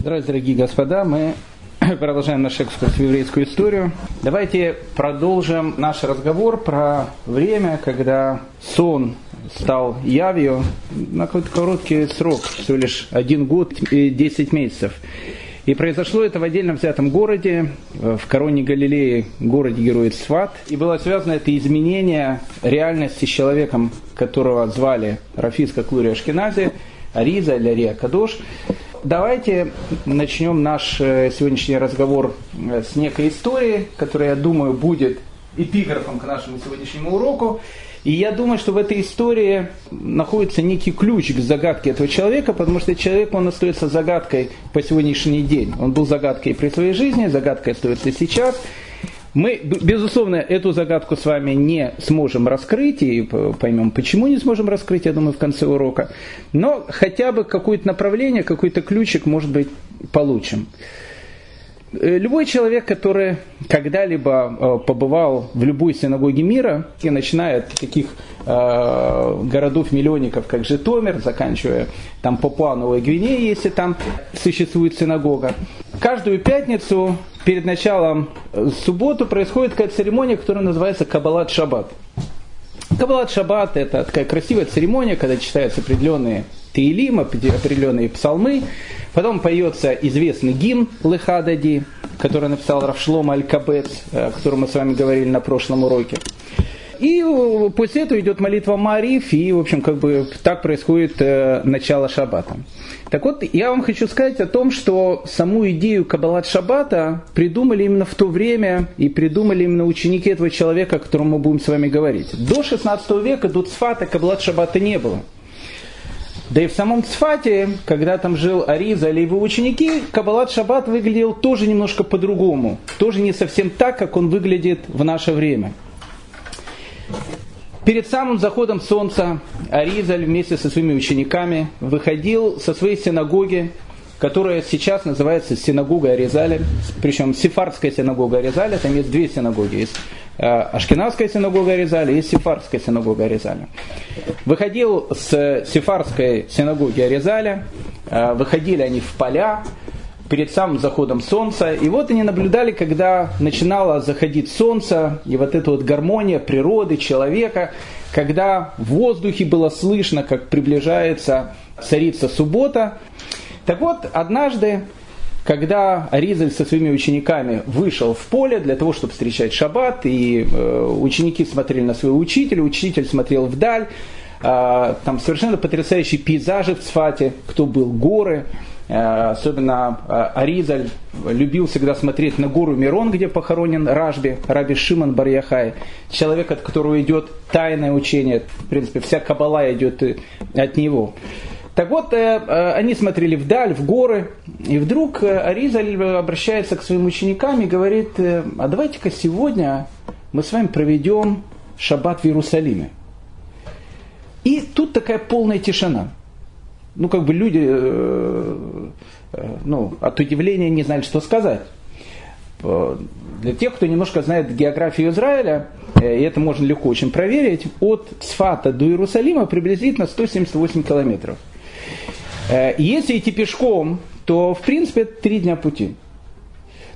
Здравствуйте, дорогие господа. Мы продолжаем наш экскурс в еврейскую историю. Давайте продолжим наш разговор про время, когда сон стал явью на какой-то короткий срок, всего лишь один год и 10 месяцев. И произошло это в отдельно взятом городе, в короне Галилеи, городе героя Сват. И было связано это изменение реальности с человеком, которого звали Рафиска Клури Ашкенази, Ариза или Ария Кадош. Давайте начнем наш э, сегодняшний разговор э, с некой истории, которая, я думаю, будет эпиграфом к нашему сегодняшнему уроку. И я думаю, что в этой истории находится некий ключ к загадке этого человека, потому что человек, он остается загадкой по сегодняшний день. Он был загадкой при своей жизни, загадкой остается сейчас. Мы, безусловно, эту загадку с вами не сможем раскрыть и поймем, почему не сможем раскрыть, я думаю, в конце урока. Но хотя бы какое-то направление, какой-то ключик, может быть, получим. Э, любой человек, который когда-либо э, побывал в любой синагоге мира, и начиная от таких э, городов-миллионников, как Житомир, заканчивая там Папуа Новой Гвинеи, если там существует синагога, каждую пятницу перед началом субботу происходит такая церемония, которая называется Кабалат Шаббат. Кабалат Шаббат – это такая красивая церемония, когда читаются определенные Теилим, определенные псалмы. Потом поется известный гимн Лехадади, который написал Равшлом Аль-Кабец, о котором мы с вами говорили на прошлом уроке. И после этого идет молитва Мариф, и, в общем, как бы так происходит э, начало шаббата. Так вот, я вам хочу сказать о том, что саму идею Кабалат Шаббата придумали именно в то время, и придумали именно ученики этого человека, о котором мы будем с вами говорить. До 16 века до Цфата Кабалат Шаббата не было. Да и в самом Цфате, когда там жил Ариза или его ученики, Кабалат Шаббат выглядел тоже немножко по-другому. Тоже не совсем так, как он выглядит в наше время. Перед самым заходом солнца Аризаль вместе со своими учениками выходил со своей синагоги, которая сейчас называется синагога Аризаля, причем сефардская синагога Аризаля, там есть две синагоги, есть э, Ашкенадская синагога Аризаля и Сефардская синагога Аризаля. Выходил с Сефардской синагоги Аризаля, э, выходили они в поля, перед самым заходом солнца. И вот они наблюдали, когда начинало заходить солнце, и вот эта вот гармония природы, человека, когда в воздухе было слышно, как приближается царица суббота. Так вот, однажды, когда Аризаль со своими учениками вышел в поле для того, чтобы встречать шаббат, и э, ученики смотрели на своего учителя, учитель смотрел вдаль, э, там совершенно потрясающие пейзажи в Цфате, кто был, горы, особенно э, Аризаль любил всегда смотреть на гору Мирон, где похоронен Ражби, Раби Шиман Барьяхай, человек, от которого идет тайное учение, в принципе, вся кабала идет э, от него. Так вот, они смотрели вдаль, в горы, и вдруг Аризаль обращается к своим ученикам и говорит, а давайте-ка сегодня мы с вами проведем шаббат в Иерусалиме. И тут такая полная тишина ну, как бы люди, э, э, ну, от удивления не знали, что сказать. Для тех, кто немножко знает географию Израиля, э, и это можно легко очень проверить, от Сфата до Иерусалима приблизительно 178 километров. Если идти пешком, то, в принципе, это три дня пути.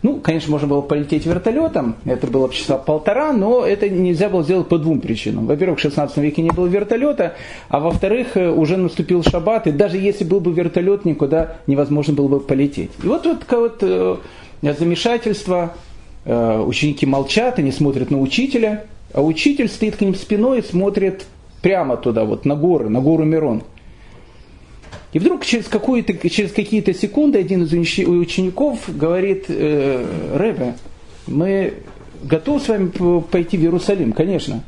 Ну, конечно, можно было полететь вертолетом, это было бы часа полтора, но это нельзя было сделать по двум причинам. Во-первых, в 16 веке не было вертолета, а во-вторых, э, уже наступил шаббат, и даже если был бы вертолет, никуда невозможно было бы полететь. И вот вот вот э, замешательство, э, ученики молчат, они смотрят на учителя, а учитель стоит к ним спиной и смотрит прямо туда, вот на горы, на гору Мирон. И вдруг через, через какие-то секунды один из учеников говорит, э, Рэбе, мы готовы с вами пойти в Иерусалим, конечно.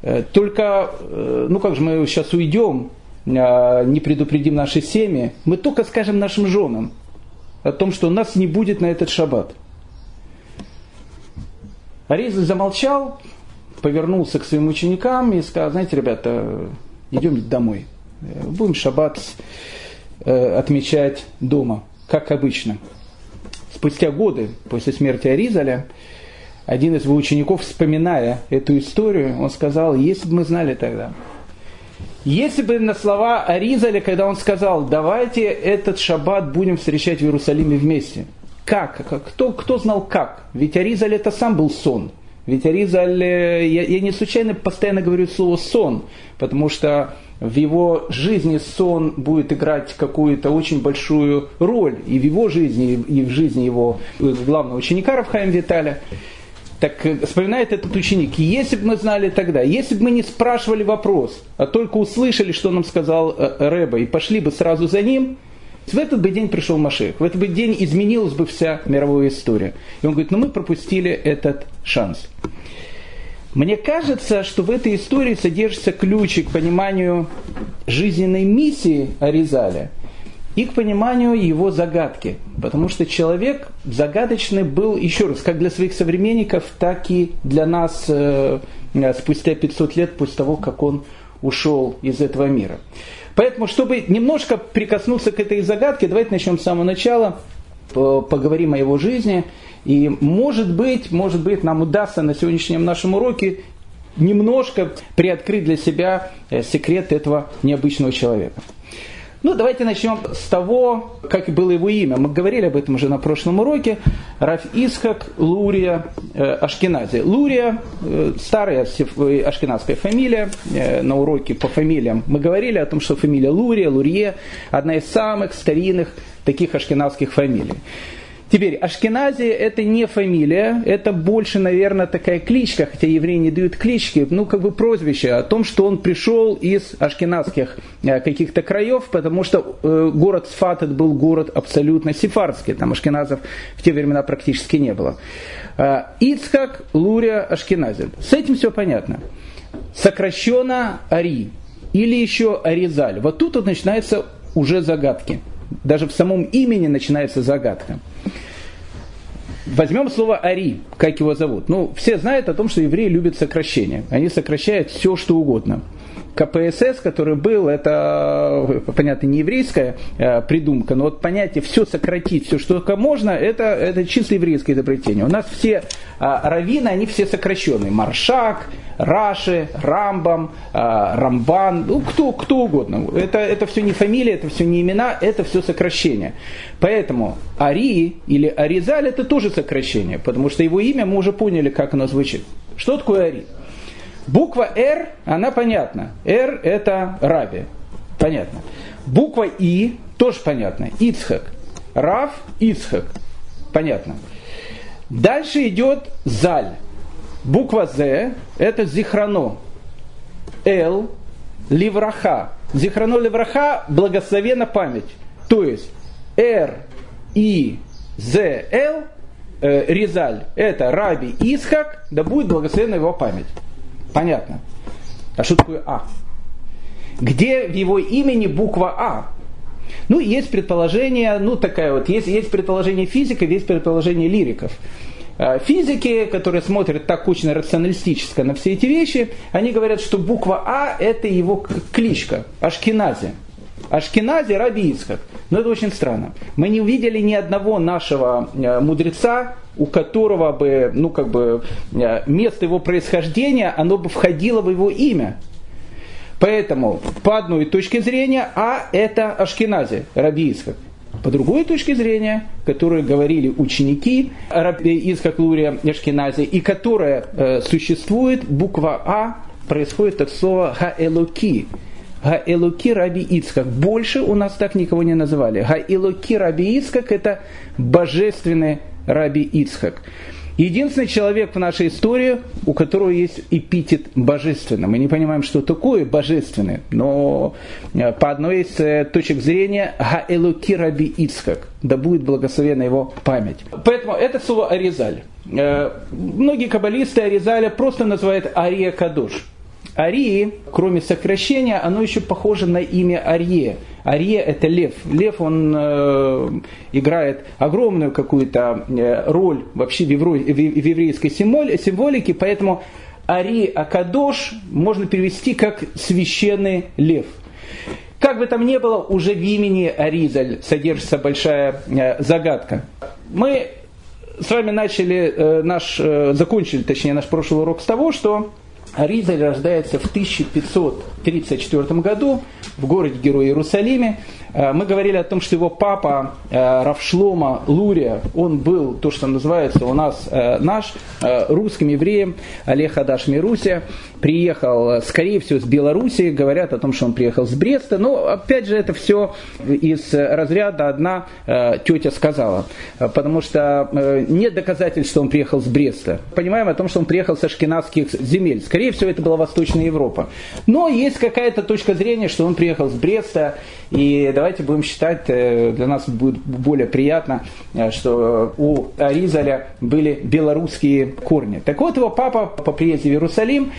Э, только, э, ну как же мы сейчас уйдем, э, не предупредим наши семьи, мы только скажем нашим женам о том, что нас не будет на этот шаббат. Ариза замолчал, повернулся к своим ученикам и сказал, знаете, ребята, идем домой. Э, будем шаббат Э, отмечать дома, как обычно. Спустя годы после смерти Аризаля, один из его учеников, вспоминая эту историю, он сказал, если бы мы знали тогда, Если бы на слова Аризаля, когда он сказал, давайте этот шаббат будем встречать в Иерусалиме вместе. Как? Кто, кто знал как? Ведь Аризаль это сам был сон. Ведь Аризаль, э, я, я не случайно постоянно говорю слово сон, потому что в его жизни сон будет играть какую-то очень большую роль и в его жизни, и в жизни его главного ученика Равхаем Виталя. Так э, вспоминает этот ученик, если бы мы знали тогда, если бы мы не спрашивали вопрос, а только услышали, что нам сказал э, Рэба, и пошли бы сразу за ним, в этот бы день пришел Машех, в этот бы день изменилась бы вся мировая история. И он говорит, ну мы пропустили этот шанс. Мне кажется, что в этой истории содержится ключик к пониманию жизненной миссии Аризаля – и к пониманию его загадки. Потому что человек загадочный был, еще раз, как для своих современников, так и для нас э, спустя 500 лет после того, как он ушел из этого мира. Поэтому, чтобы немножко прикоснуться к этой загадке, давайте начнем с самого начала, поговорим о его жизни. И может быть, может быть, нам удастся на сегодняшнем нашем уроке немножко приоткрыть для себя э, секрет этого необычного человека. Ну, давайте начнем с того, как было его имя. Мы говорили об этом уже на прошлом уроке. Раф Исхак Лурия э, Ашкенази. Лурия, э, старая э, ашкенадская фамилия. Э, на уроке по фамилиям мы говорили о том, что фамилия Лурия, Лурье, одна из самых старинных таких ашкенадских фамилий. Теперь, Ашкенази это не фамилия, это больше, наверное, такая кличка, хотя евреи не дают клички, ну, как бы прозвище о том, что он пришел из ашкенадских э, каких-то краев, потому что э, город Сфат это был город абсолютно сефардский, там ашкеназов в те времена практически не было. Э, Ицхак Лурия Ашкенази. С этим все понятно. Сокращенно Ари или еще Аризаль. Вот тут вот начинаются уже загадки. Даже в самом имени начинается загадка. Возьмем слово Ари, как его зовут. Ну, все знают о том, что евреи любят сокращения. Они сокращают все, что угодно. КПСС, который был, это, понятно, не еврейская э, придумка, но вот понятие все сократить, все, что только можно, это, это чисто еврейское изобретение. У нас все а, раввины, они все сокращенные. Маршак, Раши, Рамбам, а, Рамбан, ну, кто, кто угодно. Это, это все не фамилия, это все не имена, это все сокращение. Поэтому Ари или Аризаль это тоже сокращение, потому что его имя мы уже поняли, как оно звучит. Что такое Ари? Буква «Р», она понятна. «Р» – это Раби. Понятно. Буква «И» тоже понятно. Ицхак. Рав – Ицхак. Понятно. Дальше идет «Заль». Буква «З» – это «Зихрано». «Л» – «Ливраха». «Зихрано Ливраха» – благословена память. То есть «Р», «И», «З», «Л» э, Ризаль – это Раби Исхак, да будет благословена его память. Понятно. А что такое А? Где в его имени буква А? Ну, есть предположение, ну, такая вот, есть, есть предположение физиков, есть предположение лириков. А, физики, которые смотрят так очень рационалистически на все эти вещи, они говорят, что буква А – это его кличка, Ашкенази. Ашкенази Раби Ицхак. Но это очень странно. Мы не увидели ни одного нашего э, мудреца, у которого бы, ну как бы, э, место его происхождения, оно бы входило в его имя. Поэтому, по одной точке зрения, А это Ашкенази, Раби Ицхак. По другой точке зрения, которые говорили ученики Раби Ицхак Лурия Ашкенази, и которая э, существует, буква А происходит от слова Хаэлуки. Гаэлуки Раби Ицкак. Больше у нас так никого не называли. Гаэлуки Раби Ицкак это божественный Раби Ицхак. Единственный человек в нашей истории, у которого есть эпитет божественный. Мы не понимаем, что такое божественный, но э, по одной из э, точек зрения Гаэлуки Раби Ицхак, да будет благословена его память. Поэтому это слово Аризаль. Э, многие каббалисты Аризаля просто называют Ария Кадуш. Арии, кроме сокращения, оно еще похоже на имя Арье. Арье это лев. Лев, он э, играет огромную какую-то э, роль вообще в, еврейской символике, поэтому Ари Акадош можно перевести как священный лев. Как бы там ни было, уже в имени Аризаль содержится большая э, загадка. Мы с вами начали э, наш, закончили, точнее, наш прошлый урок с того, что Аризаль рождается в 1500 1934 году в городе Герой Иерусалиме. Э, мы говорили о том, что его папа э, Равшлома Лурия, он был то, что называется у нас э, наш, русским евреем Олег Адаш Мирусия, приехал, скорее всего, с Белоруссии, говорят о том, что он приехал с Бреста, но опять же это все из разряда одна тетя сказала, потому что нет доказательств, что он приехал с Бреста. Понимаем о том, что он приехал со шкинавских земель. Скорее всего, это была Восточная Европа. Но есть какая-то точка зрения, что он приехал с Бреста, и давайте будем считать, э, для нас будет более приятно, э, что у Аризаля были белорусские корни. Так вот, его папа по приезде в Иерусалим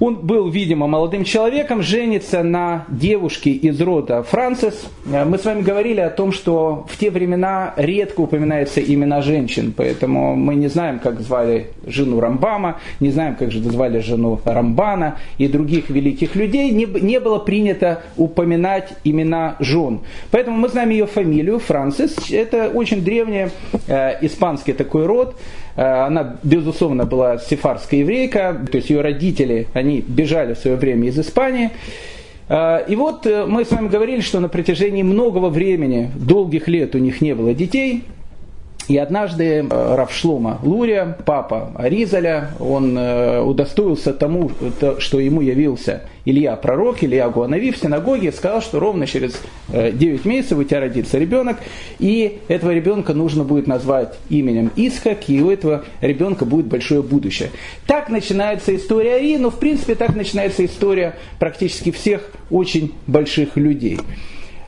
он был, видимо, молодым человеком, женится на девушке из рода Францис. Э, мы с вами говорили о том, что в те времена редко упоминаются имена женщин, поэтому мы не знаем, как звали жену Рамбама, не знаем, как же звали жену Рамбана и других великих людей. Не, не было принято упоминать имена жен. Поэтому мы знаем ее фамилию, Францис. Это очень древний э, испанский такой род. Э, она, безусловно, была сефарская еврейка, то есть ее родители, они бежали в свое время из Испании. Э, и вот э, мы с вами говорили, что на протяжении многого времени, долгих лет у них не было детей. И однажды э, Равшлома Лурия, папа Аризаля, он э, удостоился тому, что ему явился Илья пророк, Илья Гуанави в синагоге, сказал, что ровно через 9 э, месяцев у тебя родится ребенок, и этого ребенка нужно будет назвать именем Исхак, и у этого ребенка будет большое будущее. Так начинается история Ари, но в принципе так начинается история практически всех очень больших людей.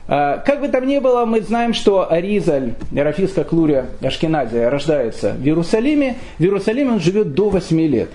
А, как бы там ни было, мы знаем, что Аризаль, Рафиска Клурия Ашкеназия, рождается в Иерусалиме. В Иерусалиме он живет до 8 лет.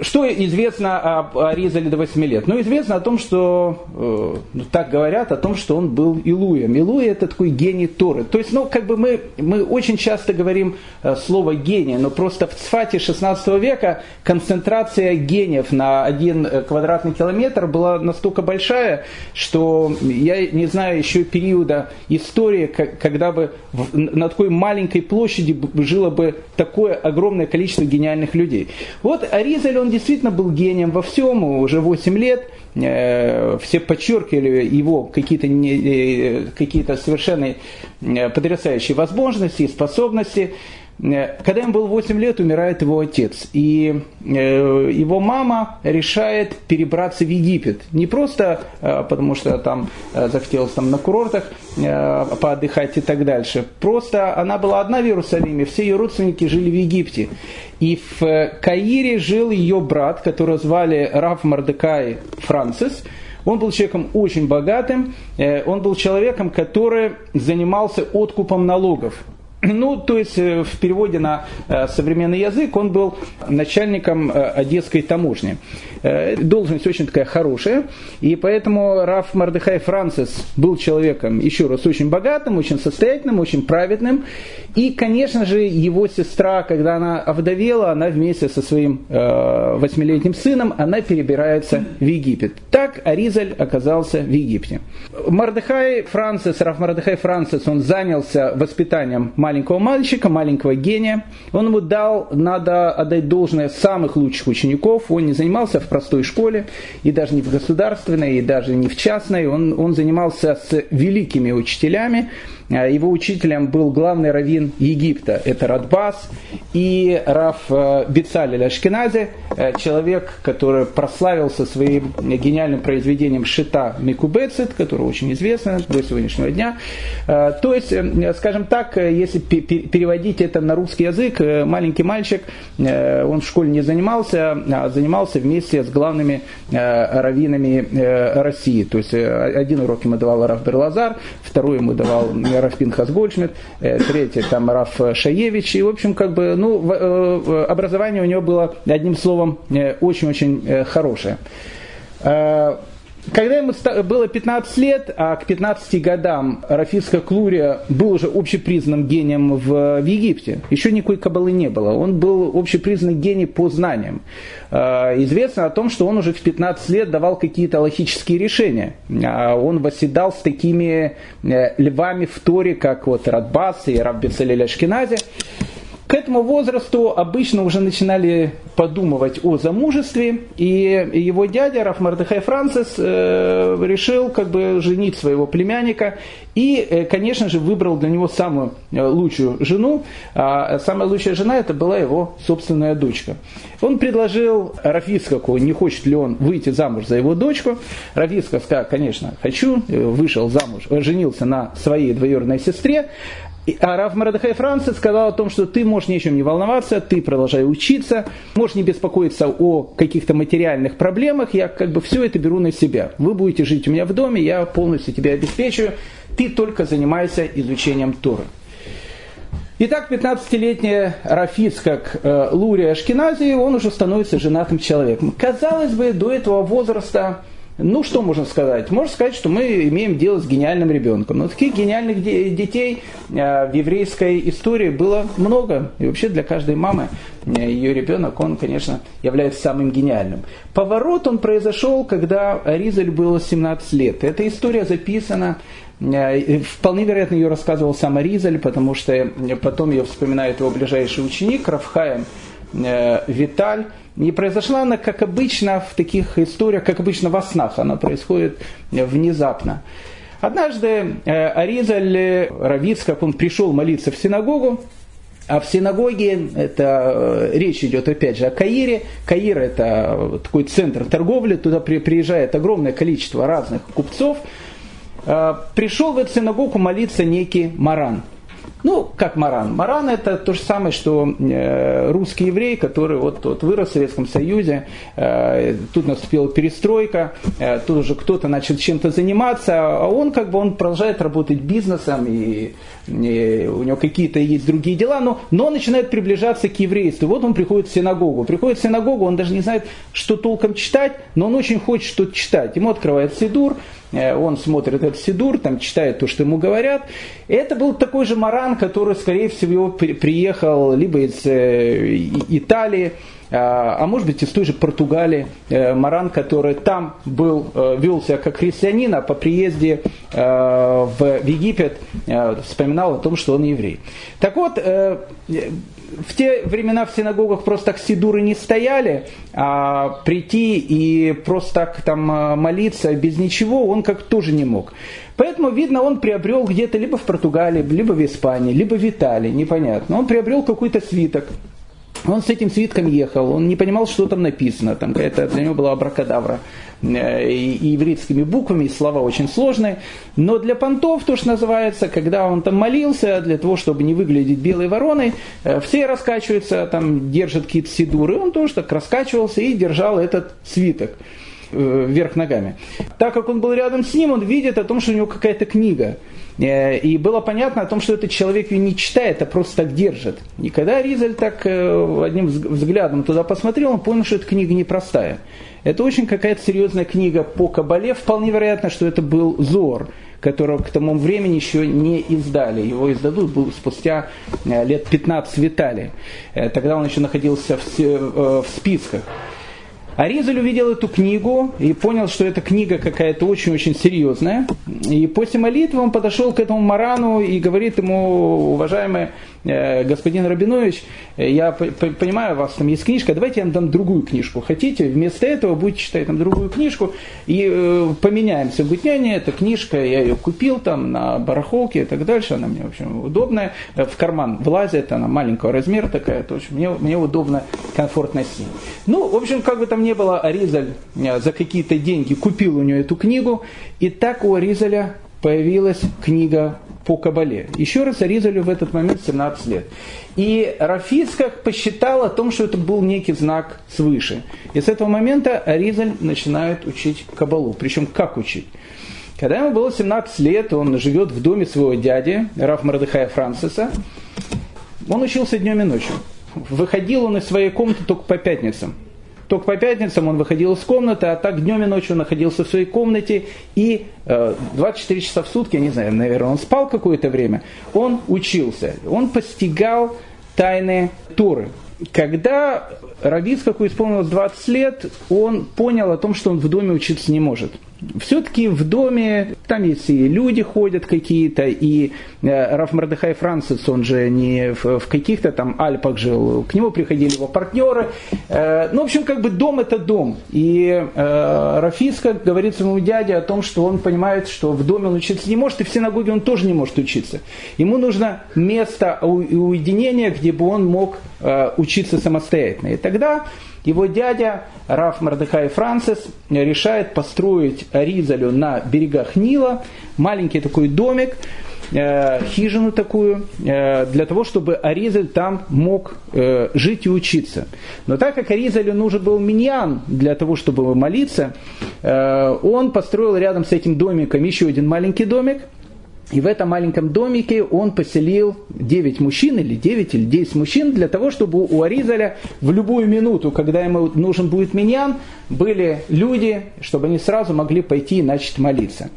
Что известно об Аризале до 8 лет? Ну, известно о том, что, э, ну, так говорят, о том, что он был Илуем. Илуя это такой гений Торы. То есть, ну, как бы мы, мы очень часто говорим э, слово гений, но просто в Цфате 16 века концентрация гениев на один э, квадратный километр была настолько большая, что я не знаю еще периода истории, когда бы на такой маленькой площади жило бы такое огромное количество гениальных людей. Вот Аризаль, он действительно был гением во всем, уже 8 лет, э, все подчеркивали его какие-то э, какие совершенно э, потрясающие возможности и способности. Когда ему было 8 лет, умирает его отец. И его мама решает перебраться в Египет. Не просто потому, что там захотелось там на курортах поотдыхать и так дальше. Просто она была одна в Иерусалиме, все ее родственники жили в Египте. И в Каире жил ее брат, которого звали Раф Мардекай Францис. Он был человеком очень богатым, э, он был человеком, который занимался откупом налогов. Ну, то есть э, в переводе на э, современный язык он был начальником Одесской таможни. Должность очень такая хорошая, и поэтому Раф Мардыхай Францис был человеком, еще раз, очень богатым, очень состоятельным, очень праведным, и, конечно же, его сестра, когда она овдовела, она вместе со своим э, восьмилетним сыном, она перебирается в Египет. Так Аризаль оказался в Египте. Мардыхай Францис, Раф Мардыхай Францис, он занялся воспитанием маленького мальчика, маленького гения. Он ему дал, надо отдать должное, самых лучших учеников. Он не занимался в простой школе, и даже не в государственной, и даже не в частной. Он, он занимался с великими учителями. А его учителем был главный раввин Египта, это Радбас, и Раф э, Бицалель Ашкенази, э, человек, который прославился своим гениальным произведением Шита Микубецит, который очень известно до сегодняшнего дня. Э, то есть, скажем так, если переводить это на русский язык, маленький мальчик, он в школе не занимался, а занимался вместе с главными раввинами России. То есть, один урок ему давал Раф Берлазар, второй ему давал Раф Пинхас Гольдшмидт, э, третий там Раф Шаевич. И, в общем, как бы, ну, э, образование у него было, одним словом, э, очень-очень хорошее. Когда ему было 15 лет, а к 15 годам Рафиска Клурия был уже общепризнанным гением в, в Египте. Еще никакой кабалы не было. Он был общепризнанный гений по знаниям. А, известно о том, что он уже в 15 лет давал какие-то логические решения. А, он восседал с такими э, львами в Торе, как вот Радбас и Раббицелель Ашкенази. К этому возрасту обычно уже начинали подумывать о замужестве, и его дядя Раф Мардыхай Францис э, решил как бы женить своего племянника и, э, конечно же, выбрал для него самую э, лучшую жену. А самая лучшая жена это была его собственная дочка. Он предложил Рафискаку, не хочет ли он выйти замуж за его дочку. Рафиска сказал, конечно, хочу, вышел замуж, женился на своей двоюродной сестре. А Раф Мардахай Францис сказал о том, что ты можешь ни о чем не волноваться, ты продолжай учиться, можешь не беспокоиться о каких-то материальных проблемах, я как бы все это беру на себя. Вы будете жить у меня в доме, я полностью тебя обеспечиваю, ты только занимайся изучением Торы. Итак, 15-летняя Рафиц, как э, Лурия Ашкенази, он уже становится женатым человеком. Казалось бы, до этого возраста ну, что можно сказать? Можно сказать, что мы имеем дело с гениальным ребенком. Но таких гениальных детей э, в еврейской истории было много. И вообще для каждой мамы э, ее ребенок, он, конечно, является самым гениальным. Поворот он произошел, когда Ризаль было 17 лет. Эта история записана э, Вполне вероятно, ее рассказывал сам Аризаль, потому что потом ее вспоминает его ближайший ученик Рафхаем Виталь. Не произошла она, как обычно в таких историях, как обычно во снах, она происходит внезапно. Однажды э, Аризаль э, Равиц, как он пришел молиться в синагогу, а в синагоге, это э, речь идет опять же о Каире. Каир это такой центр торговли, туда приезжает огромное количество разных купцов. Пришел в эту синагогу молиться некий Маран. Ну, как Маран. Маран это то же самое, что э, русский еврей, который вот, вот вырос в Советском Союзе, э, тут наступила перестройка, э, тут уже кто-то начал чем-то заниматься, а он как бы он продолжает работать бизнесом, и, у него какие-то есть другие дела, но, но начинает приближаться к еврейству. Вот он приходит в синагогу. Приходит в синагогу, он даже не знает, что толком читать, но он очень хочет что-то читать. Ему открывает Сидур, Э, он смотрит этот Сидур, там читает то, что ему говорят. Это был такой же Маран, который, скорее всего, приехал либо из э, Италии, а, а может быть из той же Португалии, э, Маран, который там был, вел себя как христианин, а по приезде в Египет вспоминал о том, что он еврей. Так вот, в те времена в синагогах просто так сидуры не стояли, а прийти и просто так там молиться без ничего он как тоже не мог. Поэтому, видно, он приобрел где-то либо в Португалии, либо в Испании, либо в Италии, непонятно. Он приобрел какой-то свиток, он с этим свитком ехал, он не понимал, что там написано, там это для него была абракадабра э, и еврейскими буквами, и слова очень сложные. Но для понтов, то, что называется, когда он там молился, для того, чтобы не выглядеть белой вороной, э, все раскачиваются, там держат какие-то сидуры, он тоже так раскачивался и держал этот свиток э, вверх ногами. Так как он был рядом с ним, он видит о том, что у него какая-то книга. Э, и было понятно о том, что этот человек ее не читает, а просто так держит. И когда Ризаль так э, одним взглядом туда посмотрел, он понял, что эта книга непростая. Это очень какая-то серьезная книга по Кабале. Вполне вероятно, что это был Зор, которого к тому времени еще не издали. Его издадут спустя э, лет 15 в Италии. Тогда он еще находился в списках. Аризаль увидел эту книгу и понял, что эта книга какая-то очень-очень серьезная. И после молитвы он подошел к этому Марану и говорит ему, уважаемый Э, господин Рабинович, э, я понимаю, у вас там есть книжка, давайте я вам дам другую книжку. Хотите? Вместо этого будете читать там другую книжку и э, поменяемся. Говорит, не, не, эта книжка, я ее купил там на барахолке и так дальше, она мне, в общем, удобная. В карман влазит, она маленького размера такая, то, есть мне, мне удобно, комфортно с ней. Ну, в общем, как бы там ни было, Аризаль за какие-то деньги купил у нее эту книгу, и так у Аризаля появилась книга по Кабале. Еще раз Аризалю в этот момент 17 лет. И Рафисках посчитал о том, что это был некий знак свыше. И с этого момента Аризаль начинает учить Кабалу. Причем как учить? Когда ему было 17 лет, он живет в доме своего дяди, Раф Мардыхая Франциса. Он учился днем и ночью. Выходил он из своей комнаты только по пятницам. Только по пятницам он выходил из комнаты, а так днем и ночью находился в своей комнате. И э, 24 часа в сутки, я не знаю, наверное, он спал какое-то время, он учился. Он постигал тайны Торы. Когда Равицкаку исполнилось 20 лет, он понял о том, что он в доме учиться не может. Все-таки в доме, там есть и люди ходят какие-то, и э, Раф Мардыхай Францис, он же не в, каких-то там Альпах жил, к нему приходили его партнеры. Э, ну, в общем, как бы дом это дом. И э, Рафиска говорит своему дяде о том, что он понимает, что в доме он учиться не может, и в синагоге он тоже не может учиться. Ему нужно место уединения, где бы он мог учиться самостоятельно. И тогда его дядя Раф Мардыхай Францис решает построить Ризалю на берегах Нила, маленький такой домик, э, хижину такую, э, для того, чтобы Аризаль там мог э, жить и учиться. Но так как Аризалю нужен был миньян для того, чтобы молиться, он построил рядом с этим домиком еще один маленький домик – и в этом маленьком домике он поселил 9 мужчин, или 9, или 10 мужчин, для того, чтобы у Аризаля в любую минуту, когда ему нужен будет миньян, были люди, чтобы они сразу могли пойти и начать молиться.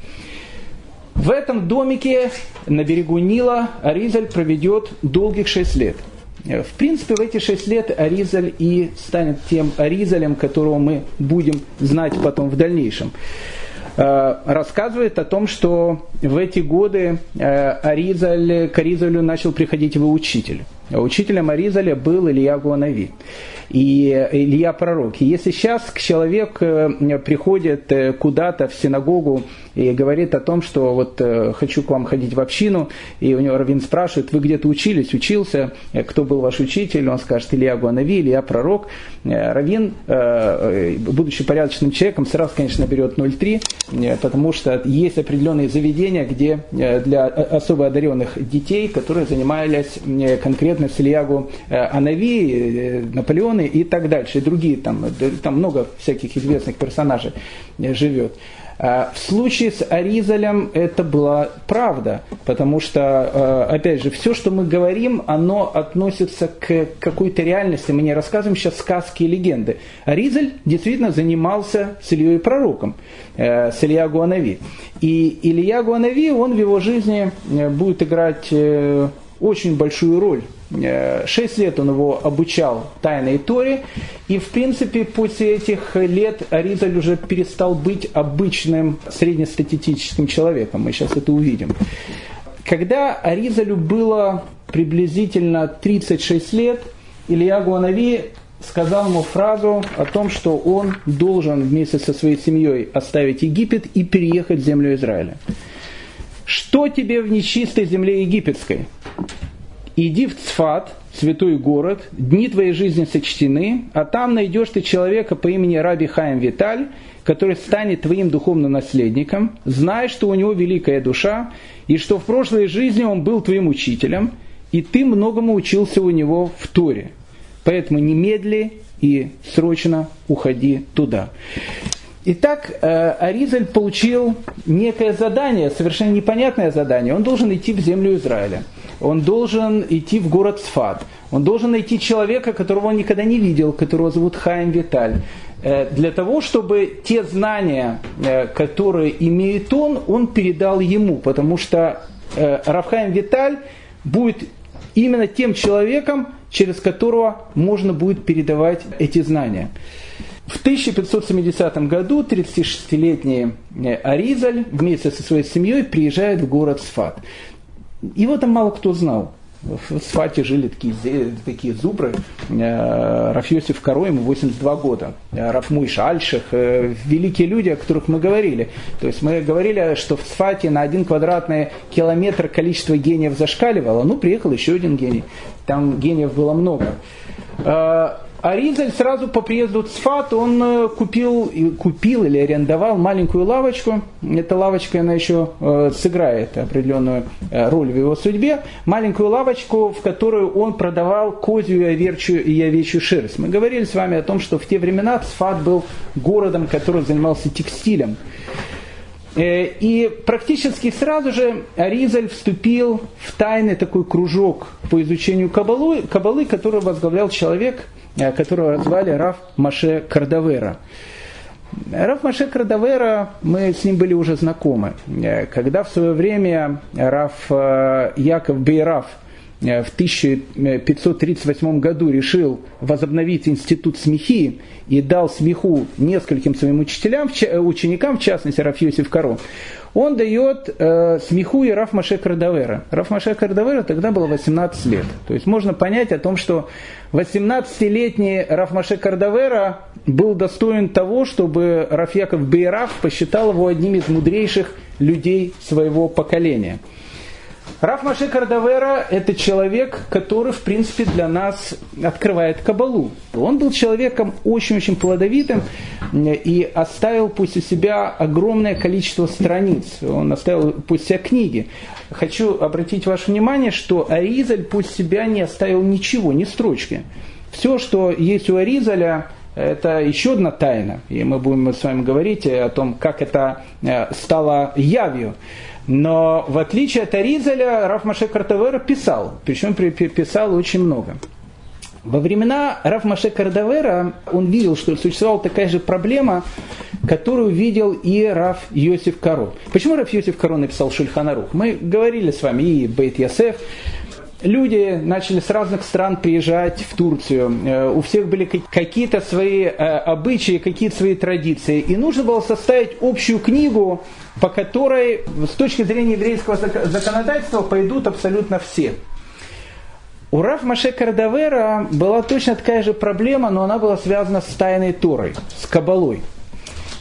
В этом домике на берегу Нила Аризаль проведет долгих 6 лет. В принципе, в эти 6 лет Аризаль и станет тем Аризалем, которого мы будем знать потом в дальнейшем. Э, рассказывает о том, что в эти годы э, Аризаль, к Аризалю начал приходить его учитель. Учителем Аризаля был Илья Гуанави и Илья Пророк. И если сейчас человек э, приходит куда-то в синагогу и говорит о том, что вот хочу к вам ходить в общину, и у него Равин спрашивает, вы где-то учились, учился, кто был ваш учитель, он скажет Илья Гуанави, Илья Пророк. Равин, будучи порядочным человеком, сразу, конечно, берет 0,3, Э, потому что есть определенные заведения, где э, для особо одаренных детей, которые занимались э, конкретно с Ильягу Анави, Наполеоны и так дальше, и другие, там, там много всяких известных персонажей живет. А, в случае с Аризалем это была правда, потому что, э, опять же, все, что мы говорим, оно относится к какой-то реальности. Мы не рассказываем сейчас сказки и легенды. Аризаль действительно занимался с Ильей Пророком, э, с Илья Гуанави. И Илья Гуанави, он в его жизни э, будет играть очень большую роль Э, шесть лет он его обучал тайной Торе, и в принципе после этих лет Аризаль уже перестал быть обычным среднестатистическим человеком. Мы сейчас это увидим. Когда Аризалю было приблизительно 36 лет, Илья Гуанави сказал ему фразу о том, что он должен вместе со своей семьей оставить Египет и переехать в землю Израиля. Что тебе в нечистой земле египетской? Иди в Цфат, святой город, дни твоей жизни сочтены, а там найдешь ты человека по имени Раби Хаим Виталь, который станет твоим духовным наследником, знай, что у него великая душа, и что в прошлой жизни он был твоим учителем, и ты многому учился у него в Торе. Поэтому немедли и срочно уходи туда. Итак, э, Аризаль получил некое задание, совершенно непонятное задание. Он должен идти в землю Израиля. Он должен идти в город Сфат. Он должен найти человека, которого он никогда не видел, которого зовут Хаим Виталь. Э, для того, чтобы те знания, э, которые имеет он, он передал ему. Потому что Рафхаим Виталь будет именно тем человеком, через которого можно будет передавать эти знания. В 1570 году 36-летний э, Аризаль вместе со своей семьей приезжает в город Сфат. Его там мало кто знал. В Сфате жили такие, такие зубры. Э, Рафьосиф Коро, ему 82 года. Э, Рафмуиш Альших, великие люди, о которых мы говорили. То есть мы говорили, что в Сфате на один квадратный километр количество гениев зашкаливало. Ну, приехал еще один гений. Там гениев было много. А сразу по приезду в Цфат, он э, купил, купил или арендовал маленькую лавочку. Эта лавочка, она еще э, сыграет определенную э, роль в его судьбе. Маленькую лавочку, в которую он продавал козью и овечью, и овечью шерсть. Мы говорили с вами о том, что в те времена Цфат был городом, который занимался текстилем. И практически сразу же Аризаль вступил в тайный такой кружок по изучению кабалы, кабалы который возглавлял человек – которого звали Раф Маше Кардавера. Раф Маше Кардавера, мы с ним были уже знакомы. Э, когда в свое время Раф э, Яков Бейраф в 1538 году решил возобновить институт смехи и дал смеху нескольким своим учителям, ученикам, в частности Рафьосиф Каро, он дает э, смеху и Раф Маше Кардавера. Раф Маше Кардавера тогда было 18 лет. То есть можно понять о том, что 18-летний Раф Маше Кардавера был достоин того, чтобы Раф Яков Бейраф посчитал его одним из мудрейших людей своего поколения – Раф Маше Кардавера – это человек, который, в принципе, для нас открывает Кабалу. Он был человеком очень-очень плодовитым и оставил после себя огромное количество страниц. Он оставил после себя книги. Хочу обратить ваше внимание, что Аризаль после себя не оставил ничего, ни строчки. Все, что есть у Аризаля, это еще одна тайна. И мы будем с вами говорить о том, как это э, стало явью. Но в отличие от Аризаля, Раф Маше Картавера писал, причем писал очень много. Во времена Раф Маше Кардавера он видел, что существовала такая же проблема, которую видел и Раф Йосиф Каро. Почему Раф Йосиф Каро написал Шульханарух? Мы говорили с вами и Бейт Ясеф, люди начали с разных стран приезжать в Турцию. Э, у всех были какие-то свои э, обычаи, какие-то свои традиции. И нужно было составить общую книгу, по которой с точки зрения еврейского законодательства пойдут абсолютно все. У Раф Маше Кардавера была точно такая же проблема, но она была связана с тайной Торой, с Кабалой.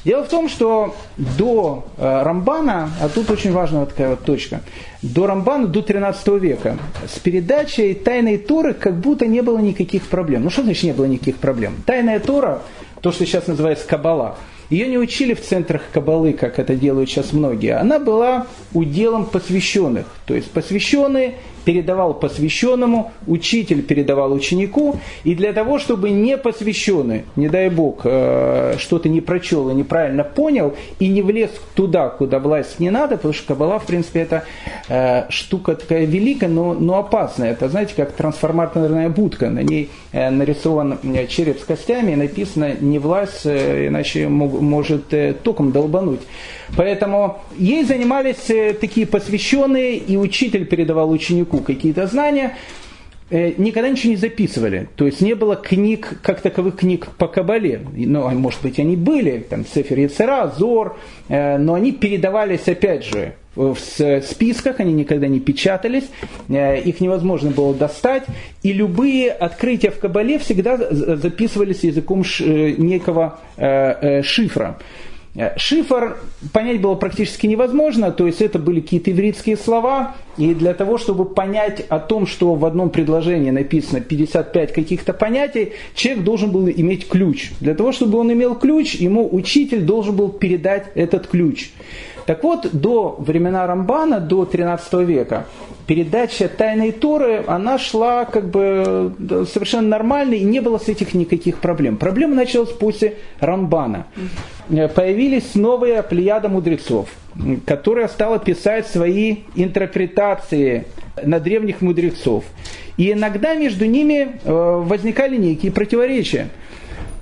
Дело в том, что до э, Рамбана, а тут очень важная вот такая вот точка, до Рамбана, до 13 века, с передачей Тайной Торы как будто не было никаких проблем. Ну что значит не было никаких проблем? Тайная Тора, то, что сейчас называется Кабала – ее не учили в центрах Кабалы, как это делают сейчас многие. Она была уделом посвященных. То есть посвященные передавал посвященному, учитель передавал ученику, и для того, чтобы не посвященный, не дай бог, э, что-то не прочел и неправильно понял, и не влез туда, куда власть не надо, потому что Кабала, в принципе, это э, штука такая великая, но, но опасная. Это, знаете, как трансформаторная будка, на ней э, нарисован череп с костями, и написано «не власть, иначе может током долбануть». Поэтому ей занимались э, такие посвященные, и учитель передавал ученику какие-то знания, э, никогда ничего не записывали. То есть не было книг, как таковых книг по Кабале. Ну, а может быть, они были, там, Сефер Яцера, Зор, э, но они передавались, опять же, в списках, они никогда не печатались, их невозможно было достать, и любые открытия в Кабале всегда записывались языком некого шифра. Э, шифр понять было практически невозможно, то есть это были какие-то ивритские слова, и для того, чтобы понять о том, что в одном предложении написано 55 каких-то понятий, человек должен был иметь ключ. Для того, чтобы он имел ключ, ему учитель должен был передать этот ключ. Так вот, до времена Рамбана, до 13 века, передача тайной Торы, она шла как бы совершенно нормально, и не было с этих никаких проблем. Проблема началась после Рамбана. Появились новые плеяда мудрецов, которая стала писать свои интерпретации на древних мудрецов. И иногда между ними э, возникали некие противоречия.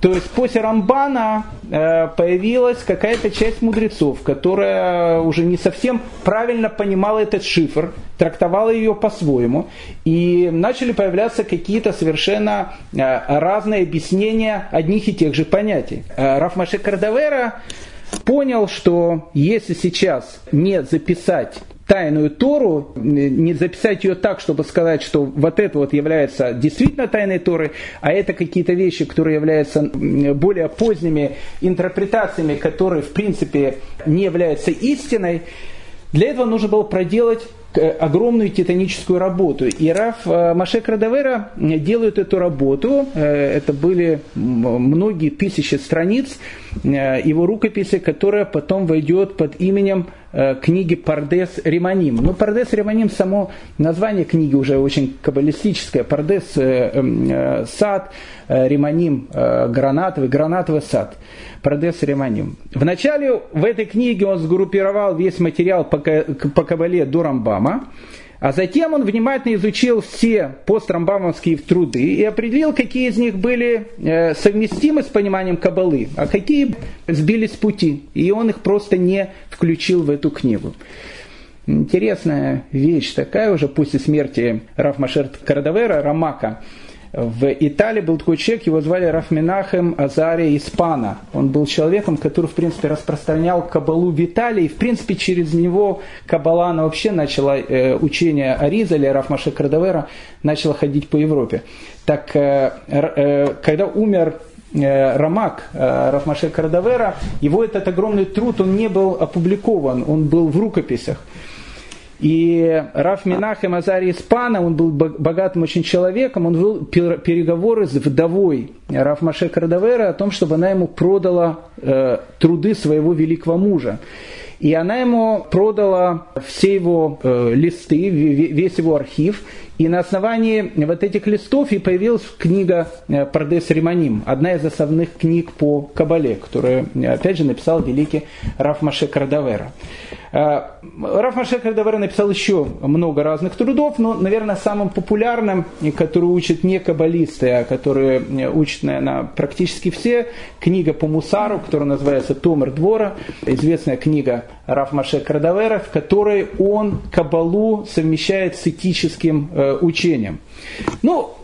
То есть после Рамбана э, появилась какая-то часть мудрецов, которая уже не совсем правильно понимала этот шифр, трактовала ее по-своему, и начали появляться какие-то совершенно э, разные объяснения одних и тех же понятий. Э, Рафмаше Кардавера понял, что если сейчас не записать тайную Тору, не записать ее так, чтобы сказать, что вот это вот является действительно тайной Торой, а это какие-то вещи, которые являются более поздними интерпретациями, которые в принципе не являются истиной, для этого нужно было проделать э, огромную титаническую работу. И Раф э, Машек Радавера делает эту работу. Э, это были многие тысячи страниц его рукописи, которая потом войдет под именем Э, книги Пардес Риманим. Ну, Пардес Риманим, само название книги уже очень каббалистическое. Пардес э, эм, э, сад, Риманим гранатовый, гранатовый сад. Пардес Риманим. Вначале в этой книге он сгруппировал весь материал по, по кабале до Рамбама. А затем он внимательно изучил все пострамбамовские труды и определил, какие из них были э, совместимы с пониманием Кабалы, а какие сбились с пути. И он их просто не включил в эту книгу. интересная вещь такая уже после смерти Раф Машер Кардавера, Рамака. В Италии был такой человек, его звали Рафминахем Азария Испана. Он был человеком, который, в принципе, распространял кабалу в Италии. И, в принципе, через него кабала, она вообще начала, э, учение Аризаля, Рафмаша Кардавера, начала ходить по Европе. Так, э, э, когда умер э, Рамак э, Рафмаше Кардавера, его этот огромный труд, он не был опубликован, он был в рукописях. И Раф Минахем Азари Испана, он был богатым очень человеком, он вел переговоры с вдовой Раф Маше Кардавера о том, чтобы она ему продала э, труды своего великого мужа. И она ему продала все его э, листы, весь его архив. И на основании вот этих листов и появилась книга э, Пардес Риманим, одна из основных книг по Кабале, которую, опять же, написал великий Раф Маше Кардавера. Э, Раф Маше Кардавера написал еще много разных трудов, но, наверное, самым популярным, который учат не каббалисты, а которые э, учат, наверное, практически все, книга по Мусару, которая называется «Томер двора», известная книга Раф Маше Кардавера, в которой он кабалу совмещает с этическим э, учением. Ну,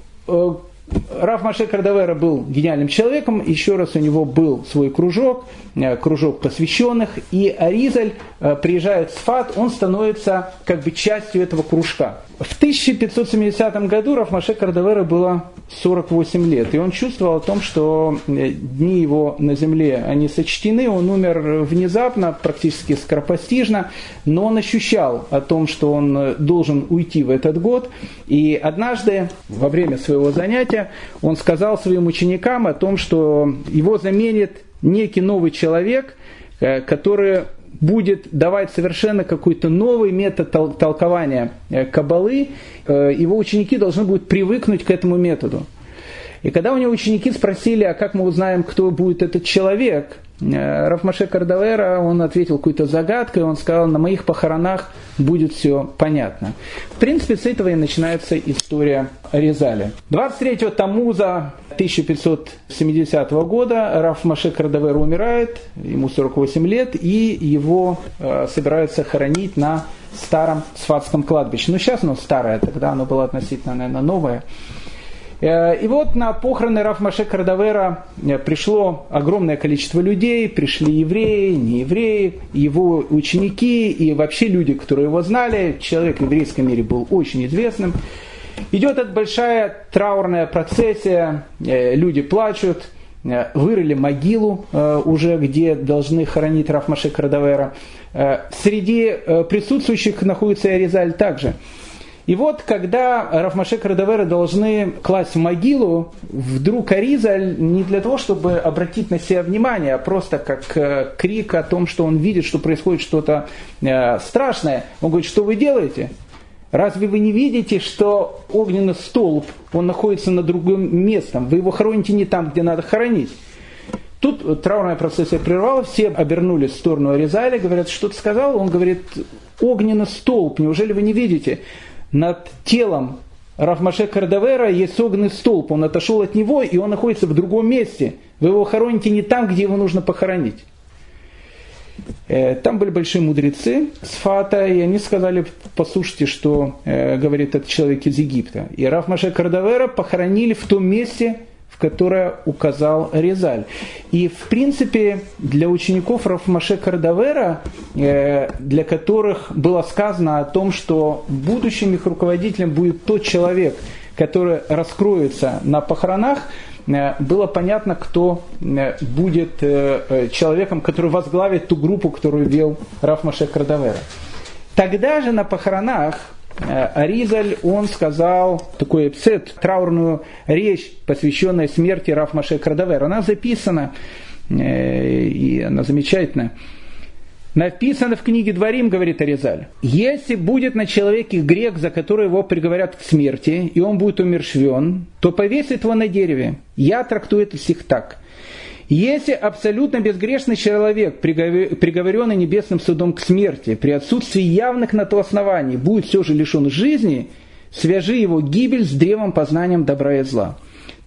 Раф Маше Кардавера был гениальным человеком, еще раз у него был свой кружок, э, кружок посвященных, и Аризаль э, приезжает в Сфат, он становится как бы частью этого кружка. В 1570 году Рафмаше Кардавера было 48 лет, и он чувствовал о том, что э, дни его на земле, они сочтены, он умер внезапно, практически скоропостижно, но он ощущал о том, что он э, должен уйти в этот год, и однажды во время своего занятия он сказал своим ученикам о том, что его заменит некий новый человек, э, который будет давать совершенно какой-то новый метод толкования э, кабалы, э, его ученики должны будут привыкнуть к этому методу. И когда у него ученики спросили, а как мы узнаем, кто будет этот человек, Рафмаше Кардавера, он ответил какой-то загадкой, он сказал, на моих похоронах будет все понятно. В принципе, с этого и начинается история Резали. 23 Тамуза 1570 года Рафмаше Кардавера умирает, ему 48 лет, и его э, собираются хоронить на старом Сфатском кладбище. Ну, сейчас оно старое, тогда оно было относительно, наверное, новое. Э, и вот на похороны Рафмаше Кардавера э, пришло огромное количество людей, пришли евреи, не евреи, его ученики и вообще люди, которые его знали. Человек в еврейском мире был очень известным. Идет эта большая траурная процессия, э, люди плачут, вырыли могилу уже, где должны хоронить Рафмаше Кардавера. Среди присутствующих находится Аризаль также. И вот, когда Рафмаше Кардавера должны класть в могилу, вдруг Ариза не для того, чтобы обратить на себя внимание, а просто как э, крик о том, что он видит, что происходит что-то э, страшное. Он говорит, что вы делаете? Разве вы не видите, что огненный столб, он находится на другом местом? Вы его хороните не там, где надо хоронить. Тут траурная процессия прервалась, все обернулись в сторону Аризаля, говорят, что ты сказал? Он говорит, огненный столб, неужели вы не видите? Над телом Рафмаше Кардавера есть огненный столб. Он отошел от него, и он находится в другом месте. Вы его хороните не там, где его нужно похоронить. Э, там были большие мудрецы с Фата, и они сказали, послушайте, что э, говорит этот человек из Египта. И Рафмаше Кардавера похоронили в том месте, которое указал Резаль. И, в принципе, для учеников Рафмаше Кардавера, э, для которых было сказано о том, что будущим их руководителем будет тот человек, который раскроется на похоронах, э, было понятно, кто э, будет человеком, который возглавит ту группу, которую вел Рафмаше Кардавера. Тогда же на похоронах Аризаль, он сказал такой эпсет, траурную речь, посвященную смерти Рафмаше Кардавер. Она записана, э, и она замечательная. Написано в книге Дворим, говорит Аризаль, если будет на человеке грех, за который его приговорят к смерти, и он будет умершвен, то повесит его на дереве. Я трактую это всех так – если абсолютно безгрешный человек, приговоренный небесным судом к смерти, при отсутствии явных на то оснований, будет все же лишен жизни, свяжи его гибель с древом познанием добра и зла.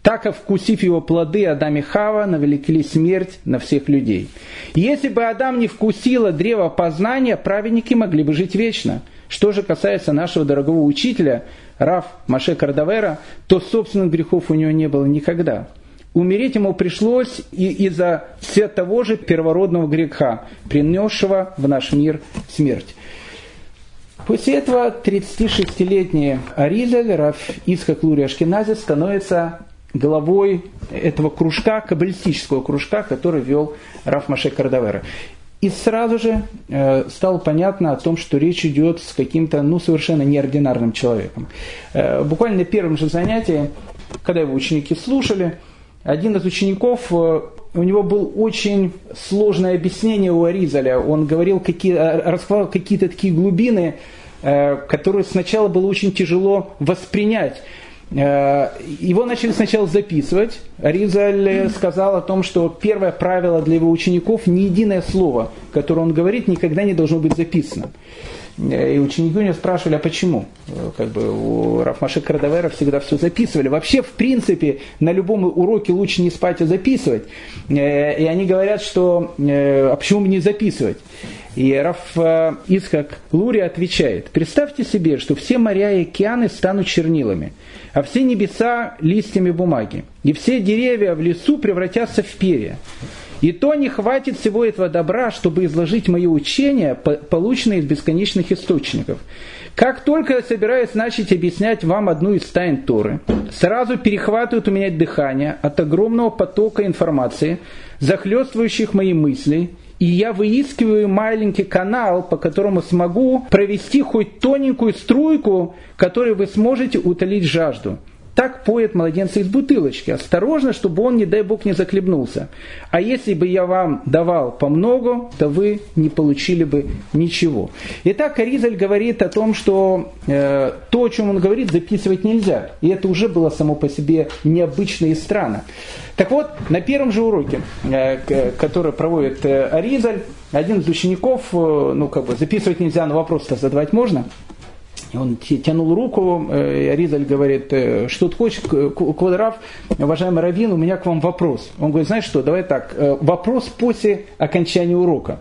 Так, вкусив его плоды, Адам и Хава навлекли смерть на всех людей. Если бы Адам не вкусила древо познания, праведники могли бы жить вечно. Что же касается нашего дорогого учителя, Раф Маше Кардавера, то собственных грехов у него не было никогда. Умереть ему пришлось и из-за все того же первородного греха, принесшего в наш мир смерть. После этого 36-летний Аризаль, Раф Исхак Лури Ашкенази, становится главой этого кружка, каббалистического кружка, который вел Раф Маше Кардавера. И сразу же э, стало понятно о том, что речь идет с каким-то ну, совершенно неординарным человеком. Э, буквально на первом же занятии, когда его ученики слушали, один из учеников, э, у него было очень сложное объяснение у Аризаля. Он говорил, какие, э, раскрывал какие-то такие глубины, э, которые сначала было очень тяжело воспринять. Его начали сначала записывать. Ризаль сказал о том, что первое правило для его учеников – ни единое слово, которое он говорит, никогда не должно быть записано. Э, и ученики у него спрашивали, а почему? Э, как бы у Рафмаши Кардавера всегда все записывали. Вообще, в принципе, на любом уроке лучше не спать, а записывать. И они говорят, что а почему не записывать? И Раф Исхак Лури отвечает, представьте себе, что все моря и океаны станут чернилами – а все небеса листьями бумаги, и все деревья в лесу превратятся в перья. И то не хватит всего этого добра, чтобы изложить мое учение, полученное из бесконечных источников. Как только я собираюсь начать объяснять вам одну из тайн Торы, сразу перехватывает у меня дыхание от огромного потока информации, захлестывающих мои мысли, и я выискиваю маленький канал, по которому смогу провести хоть тоненькую струйку, которой вы сможете утолить жажду. Так поет младенца из бутылочки. Осторожно, чтобы он, не дай бог, не захлебнулся. А если бы я вам давал по много, то вы не получили бы ничего. Итак, Аризаль говорит о том, что э, то, о чем он говорит, записывать нельзя. И это уже было само по себе необычно и странно. Так вот, на первом же уроке, э, который проводит э, Аризаль, один из учеников, э, ну как бы записывать нельзя, но вопрос-то задавать можно – он тянул руку, э, и Аризаль говорит, э, что ты хочешь, Квадрав, уважаемый Равин, у меня к вам вопрос. Он говорит, знаешь что, давай так, э, вопрос после окончания урока.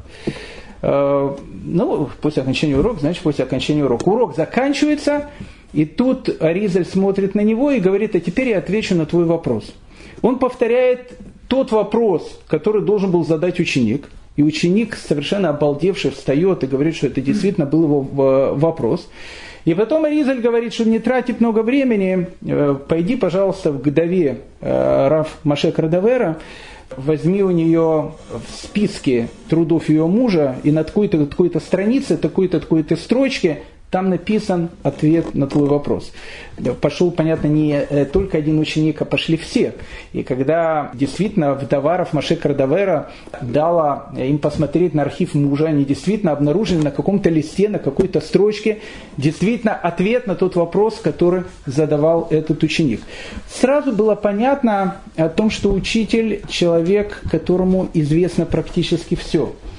Ну, после окончания урока, значит, после окончания урока. Урок заканчивается, и тут Аризаль смотрит на него и говорит, а теперь я отвечу на твой вопрос. Он повторяет тот вопрос, который должен был задать ученик, и ученик, совершенно обалдевший, встает и говорит, что это действительно был его вопрос. И потом Аризаль говорит, что не тратит много времени, э, пойди, пожалуйста, в Гдове э, Раф Маше Кардавера, возьми у нее в списке трудов ее мужа и на такой-то такой странице, такой-то такой-то строчке там написан ответ на твой вопрос. Пошел, понятно, не э, только один ученик, а пошли все. И когда действительно вдоваров Маше Кардавера дала им посмотреть на архив мужа, они действительно обнаружили на каком-то листе, на какой-то строчке, действительно ответ на тот вопрос, который задавал этот ученик. Сразу было понятно о том, что учитель человек, которому известно практически все – Э,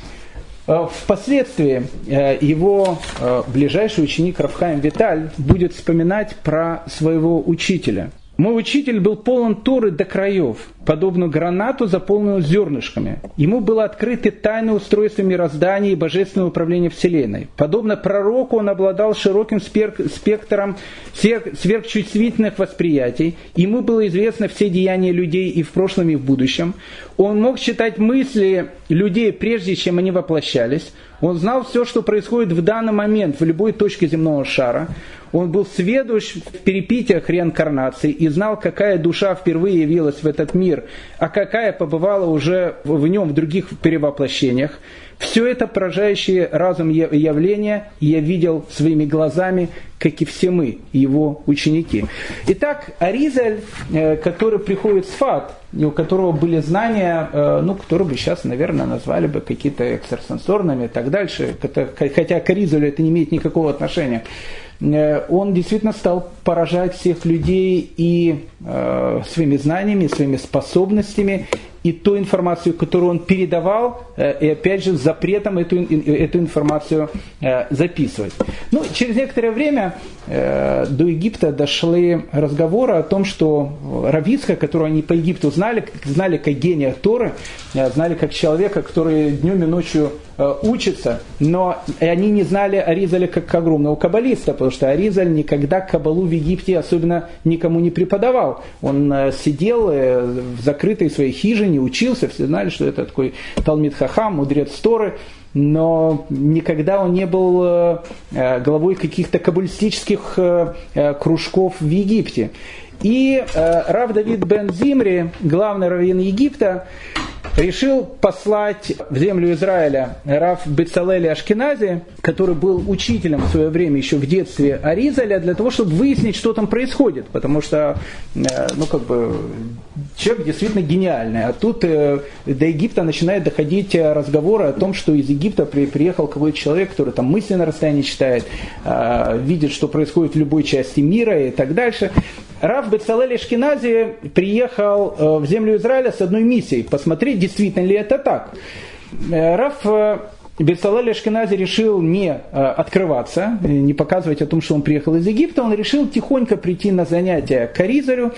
впоследствии э, его э, ближайший ученик Рафхаим Виталь будет вспоминать про своего учителя. Мой учитель был полон Торы до краев, подобно гранату, заполненную зернышками. Ему было открыто тайное устройство мироздания и божественного управления Вселенной. Подобно пророку он обладал широким спектром сверхчувствительных восприятий. Ему было известно все деяния людей и в прошлом, и в будущем. Он мог читать мысли людей, прежде чем они воплощались. Он знал все, что происходит в данный момент в любой точке земного шара. Он был сведущ в перепитиях реинкарнации и знал, какая душа впервые явилась в этот мир, а какая побывала уже в нем в других перевоплощениях. Все это поражающее разум явления я видел своими глазами, как и все мы, его ученики. Итак, Аризаль, э, который приходит с Фат, у которого были знания, э, ну, которые бы сейчас, наверное, назвали бы какие-то экстрасенсорными и так дальше, хотя к Аризалю это не имеет никакого отношения. Э, он действительно стал поражать всех людей и э, своими знаниями, своими способностями, и ту информацию, которую он передавал, и опять же запретом эту, эту информацию записывать. Ну, через некоторое время до Египта дошли разговоры о том, что Равицка, которого они по Египту знали, знали как гения Торы, знали как человека, который днем и ночью учится, но они не знали Аризаля как огромного каббалиста, потому что Аризаль никогда кабалу в Египте особенно никому не преподавал. Он э, сидел э, в закрытой своей хижине, учился, все знали, что это такой Талмит Хахам, мудрец Торы, но никогда он не был э, главой каких-то каббалистических кружков в Египте. И Рав Давид бен Зимри, главный раввин Египта, решил послать в землю Израиля Раф Бецалели Ашкенази, который был учителем в свое время еще в детстве Аризаля, для того, чтобы выяснить, что там происходит. Потому что, э, ну, как бы, человек действительно гениальный. А тут э, до Египта начинает доходить разговоры о том, что из Египта приехал какой-то человек, который там мысли на расстоянии читает, э, видит, что происходит в любой части мира и так дальше. Раф Бецалель Шкинази приехал э, в землю Израиля с одной миссией, посмотреть, действительно ли это так. Э, Раф э, Бецалель Ашкенази решил не открываться, не показывать о том, что он приехал из Египта, он решил тихонько прийти на занятия к Аризарю,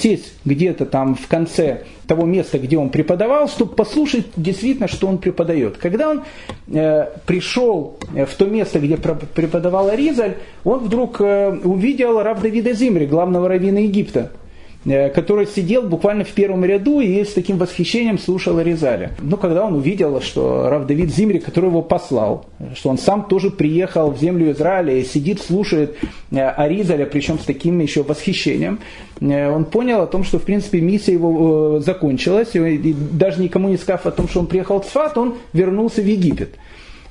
сесть где-то там в конце того места, где он преподавал, чтобы послушать действительно, что он преподает. Когда он э, пришел в то место, где преподавал Аризаль, он вдруг э, увидел Рав Давида Зимри, главного раввина Египта. Э, который сидел буквально в первом ряду и с таким восхищением слушал Аризаля. Но когда он увидел, что Рав Давид Зимри, который его послал, что он сам тоже приехал в землю Израиля и сидит, слушает э, Аризаля, причем с таким еще восхищением, э, он понял о том, что в принципе миссия его закончилась, и даже никому не сказав о том, что он приехал в Цфат, он вернулся в Египет.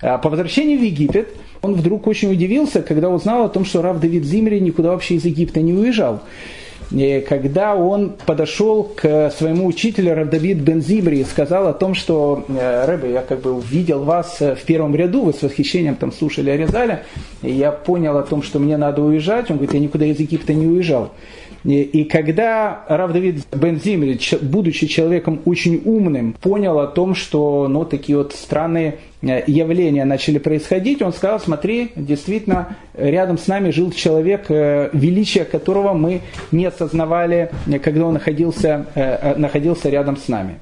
А по возвращении в Египет он вдруг очень удивился, когда узнал о том, что Рав Давид Зимри никуда вообще из Египта не уезжал когда он подошел к своему учителю Равдавид Бензибри и сказал о том, что э, Рэбе, я как бы увидел вас в первом ряду, вы с восхищением там слушали Аризаля, и я понял о том, что мне надо уезжать, он говорит, я никуда из Египта не уезжал. И когда Рав Давид будучи человеком очень умным, понял о том, что ну, такие вот странные э, явления начали происходить, он сказал, смотри, действительно, рядом с нами жил человек, э, величие которого мы не осознавали, когда он находился, э, находился рядом с нами.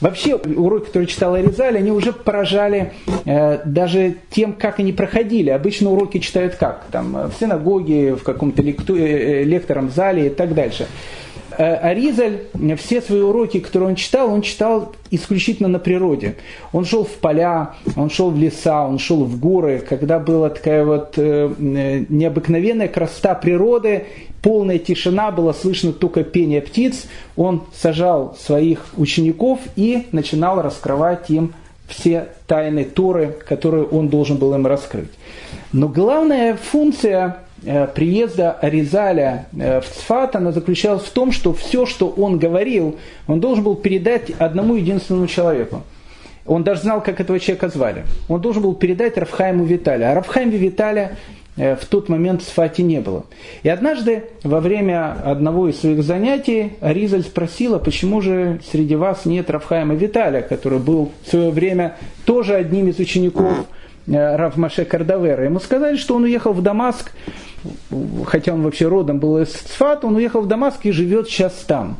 Вообще, уроки, которые читал Аризаль, они уже поражали э, даже тем, как они проходили. Обычно уроки читают как? Там, в синагоге, в каком-то лекту, э, лектором зале и так дальше. Э, Аризаль все свои уроки, которые он читал, он читал исключительно на природе. Он шел в поля, он шел в леса, он шел в горы, когда была такая вот э, э, необыкновенная красота природы, полная тишина, было слышно только пение птиц. Он сажал своих учеников и начинал раскрывать им все тайны Торы, которые он должен был им раскрыть. Но главная функция Э, приезда Аризаля э, в Цфат, она заключалась в том, что все, что он говорил, он должен был передать одному единственному человеку. Он даже знал, как этого человека звали. Он должен был передать Рафхайму Виталя. А Рафхайма Виталя э, в тот момент в Сфате не было. И однажды во время одного из своих занятий Аризаль спросила, почему же среди вас нет Рафхайма Виталя, который был в свое время тоже одним из учеников Рав Маше Кардавера. Ему сказали, что он уехал в Дамаск, хотя он вообще родом был из Сфата, он уехал в Дамаск и живет сейчас там.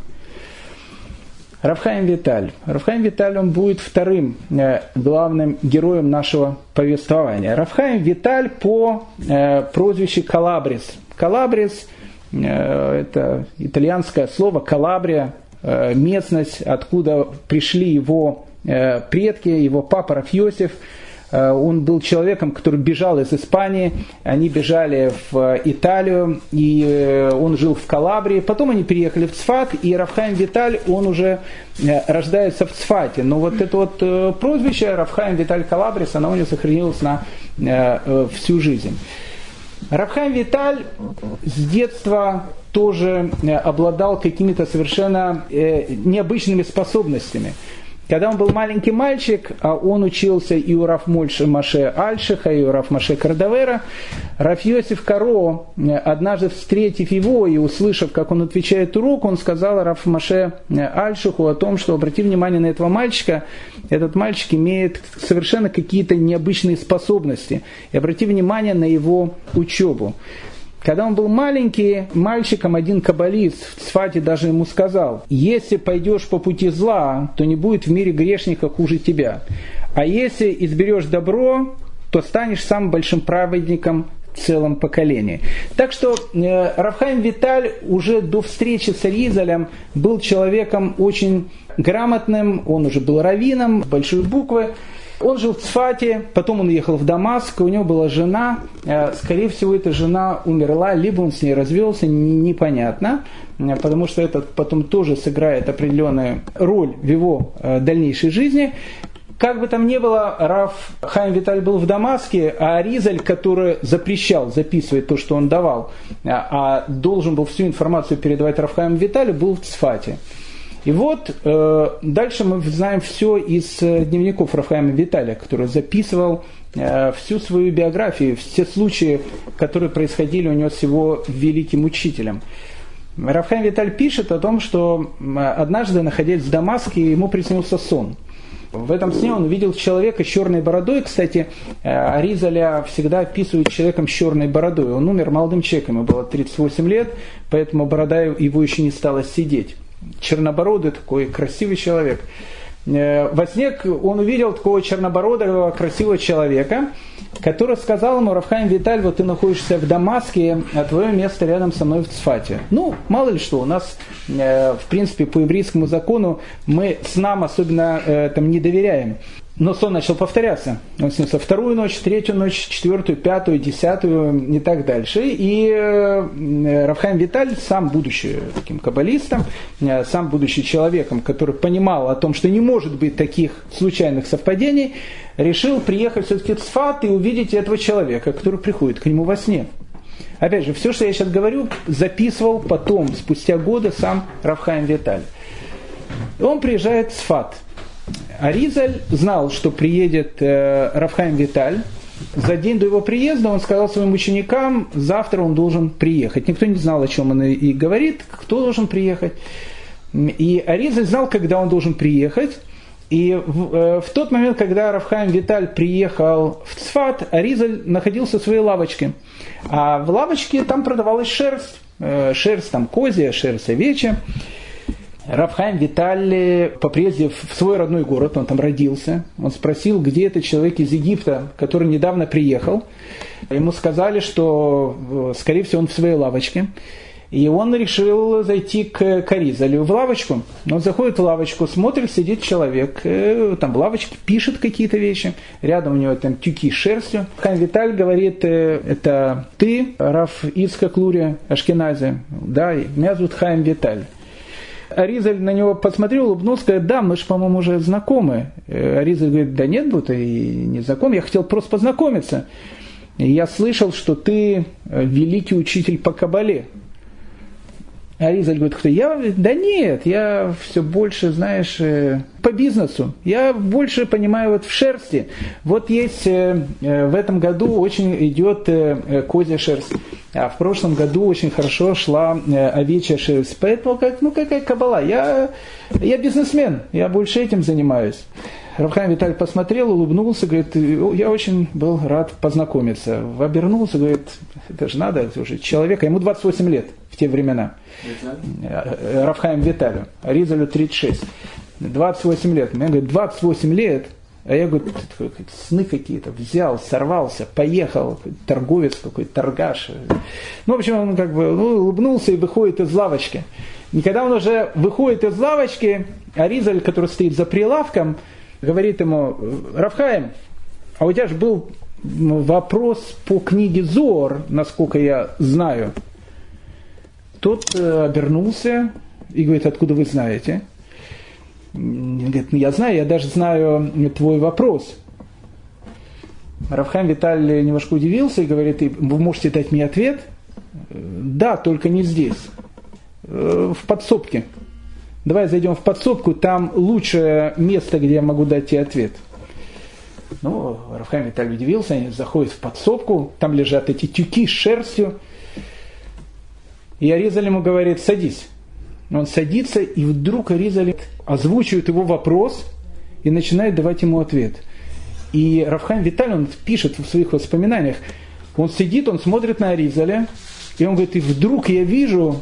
Равхайм Виталь. Равхайм Виталь, он будет вторым э, главным героем нашего повествования. Равхайм Виталь по э, прозвищу Калабрис. Калабрис э, это итальянское слово Калабрия, местность, откуда пришли его предки, его папа Рафьосиф. Э, он был человеком, который бежал из Испании, они бежали в Италию, и э, он жил в Калабрии. Потом они переехали в Цфат, и Рафхайм Виталь, он уже э, рождается в Цфате. Но вот это вот прозвище Рафхайм Виталь Калабрис, оно у него сохранилось на всю жизнь. Рафхайм Виталь с детства тоже обладал какими-то совершенно необычными способностями. Когда он был маленький мальчик, а он учился и у Раф Маше Альшиха, и у Раф Маше Кардавера, Раф Йосиф Каро, однажды встретив его и услышав, как он отвечает урок, он сказал Раф Маше Альшиху о том, что обрати внимание на этого мальчика, этот мальчик имеет совершенно какие-то необычные способности. И обрати внимание на его учебу. Когда он был маленький мальчиком, один каббалист в Цфате даже ему сказал, если пойдешь по пути зла, то не будет в мире грешника хуже тебя. А если изберешь добро, то станешь самым большим праведником в целом поколении. Так что э, Рафхайм Виталь уже до встречи с Аризалем был человеком очень грамотным, он уже был раввином, большой буквы, он жил в Цфате, потом он уехал в Дамаск, у него была жена, э, скорее всего, эта жена умерла, либо он с ней развелся, непонятно, э, потому что это потом тоже сыграет определенную роль в его э, дальнейшей жизни. Как бы там ни было, Раф Хайм Виталь был в Дамаске, а Аризаль, который запрещал записывать то, что он давал, а должен был всю информацию передавать Рафхайму Виталю, был в Цфате. И вот э, дальше мы знаем все из э, дневников Рафаэма Виталия, который записывал э, всю свою биографию, все случаи, которые происходили у него с его великим учителем. Рафхайм Виталь пишет о том, что однажды, находясь в Дамаске, ему приснился сон. В этом сне он увидел человека с черной бородой. Кстати, э, Аризаля всегда описывают человеком с черной бородой. Он умер молодым человеком, ему было 38 лет, поэтому борода его еще не стала сидеть чернобородый такой красивый человек. Э, во сне он увидел такого чернобородого красивого человека, который сказал ему, Рафхайм Виталь, вот ты находишься в Дамаске, а твое место рядом со мной в Цфате. Ну, мало ли что, у нас, э, в принципе, по еврейскому закону мы с нам особенно э, там не доверяем. Но сон начал повторяться. Он снился вторую ночь, третью ночь, четвертую, пятую, десятую и так дальше. И э, Рафхайм Виталь, сам будучи таким каббалистом, э, сам будучи человеком, который понимал о том, что не может быть таких случайных совпадений, решил приехать все-таки в Сфат и увидеть этого человека, который приходит к нему во сне. Опять же, все, что я сейчас говорю, записывал потом, спустя годы, сам Рафхайм Виталь. Он приезжает в Сфат – Аризаль знал, что приедет э, Рафхайм Виталь. За день до его приезда он сказал своим ученикам, завтра он должен приехать. Никто не знал, о чем он и говорит, кто должен приехать. И Аризаль знал, когда он должен приехать. И в, э, в тот момент, когда Рафхайм Виталь приехал в Цфат, Аризаль находился в своей лавочке. А в лавочке там продавалась шерсть. Э, шерсть там козья, шерсть овечья. Рафхайм Виталий по в свой родной город, он там родился, он спросил, где этот человек из Египта, который недавно приехал. Ему сказали, что, э, скорее всего, он в своей лавочке. И он решил зайти к Каризалю в лавочку. Он заходит в лавочку, смотрит, сидит человек, э, там в лавочке пишет какие-то вещи. Рядом у него там тюки с шерстью. Хайм Виталь говорит, «Э, это ты, Раф Ицка Клури Ашкенази. Да, меня зовут Хайм Виталь. Аризаль на него посмотрел, улыбнулся, говорит, да, мы же, по-моему, уже знакомы. Э, Аризаль говорит, да нет, будто и не знаком, я хотел просто познакомиться. я слышал, что ты э, великий учитель по Кабале. Аризаль говорит, кто я? Да нет, я все больше, знаешь, э, по бизнесу. Я больше понимаю вот в шерсти. Вот есть э, э, в этом году очень идет козья шерсть. А в прошлом году очень хорошо шла овечья шерсть. Поэтому, как, ну какая кабала, я, я бизнесмен, я больше этим занимаюсь. Равхайм Виталий посмотрел, улыбнулся, говорит, я очень был рад познакомиться. Обернулся, говорит, это же надо, это уже человека, ему 28 лет в те времена. Равхайм Виталию, Ризалю 36. 28 лет. Мне говорит, 28 лет, а я говорю, сны какие-то, взял, сорвался, поехал, торговец какой-то, торгаш. Ну, в общем, он как бы ну, улыбнулся и выходит из лавочки. И когда он уже выходит из лавочки, Аризаль, который стоит за прилавком, говорит ему, Рафхаем, а у тебя же был вопрос по книге Зор, насколько я знаю. Тот э, обернулся и говорит, откуда вы знаете? Говорит, ну я знаю, я даже знаю твой вопрос. Рафхайм Виталий немножко удивился и говорит, вы можете дать мне ответ? Да, только не здесь, э, в подсобке. Давай зайдем в подсобку, там лучшее место, где я могу дать тебе ответ. Ну, Рафхайм Виталий удивился, они заходят в подсобку, там лежат эти тюки с шерстью. И Аризаль ему говорит, садись. Он садится, и вдруг Аризаль озвучивает его вопрос и начинает давать ему ответ. И Рафхайм Виталий, он пишет в своих воспоминаниях, он сидит, он смотрит на Аризаля, и он говорит, и вдруг я вижу,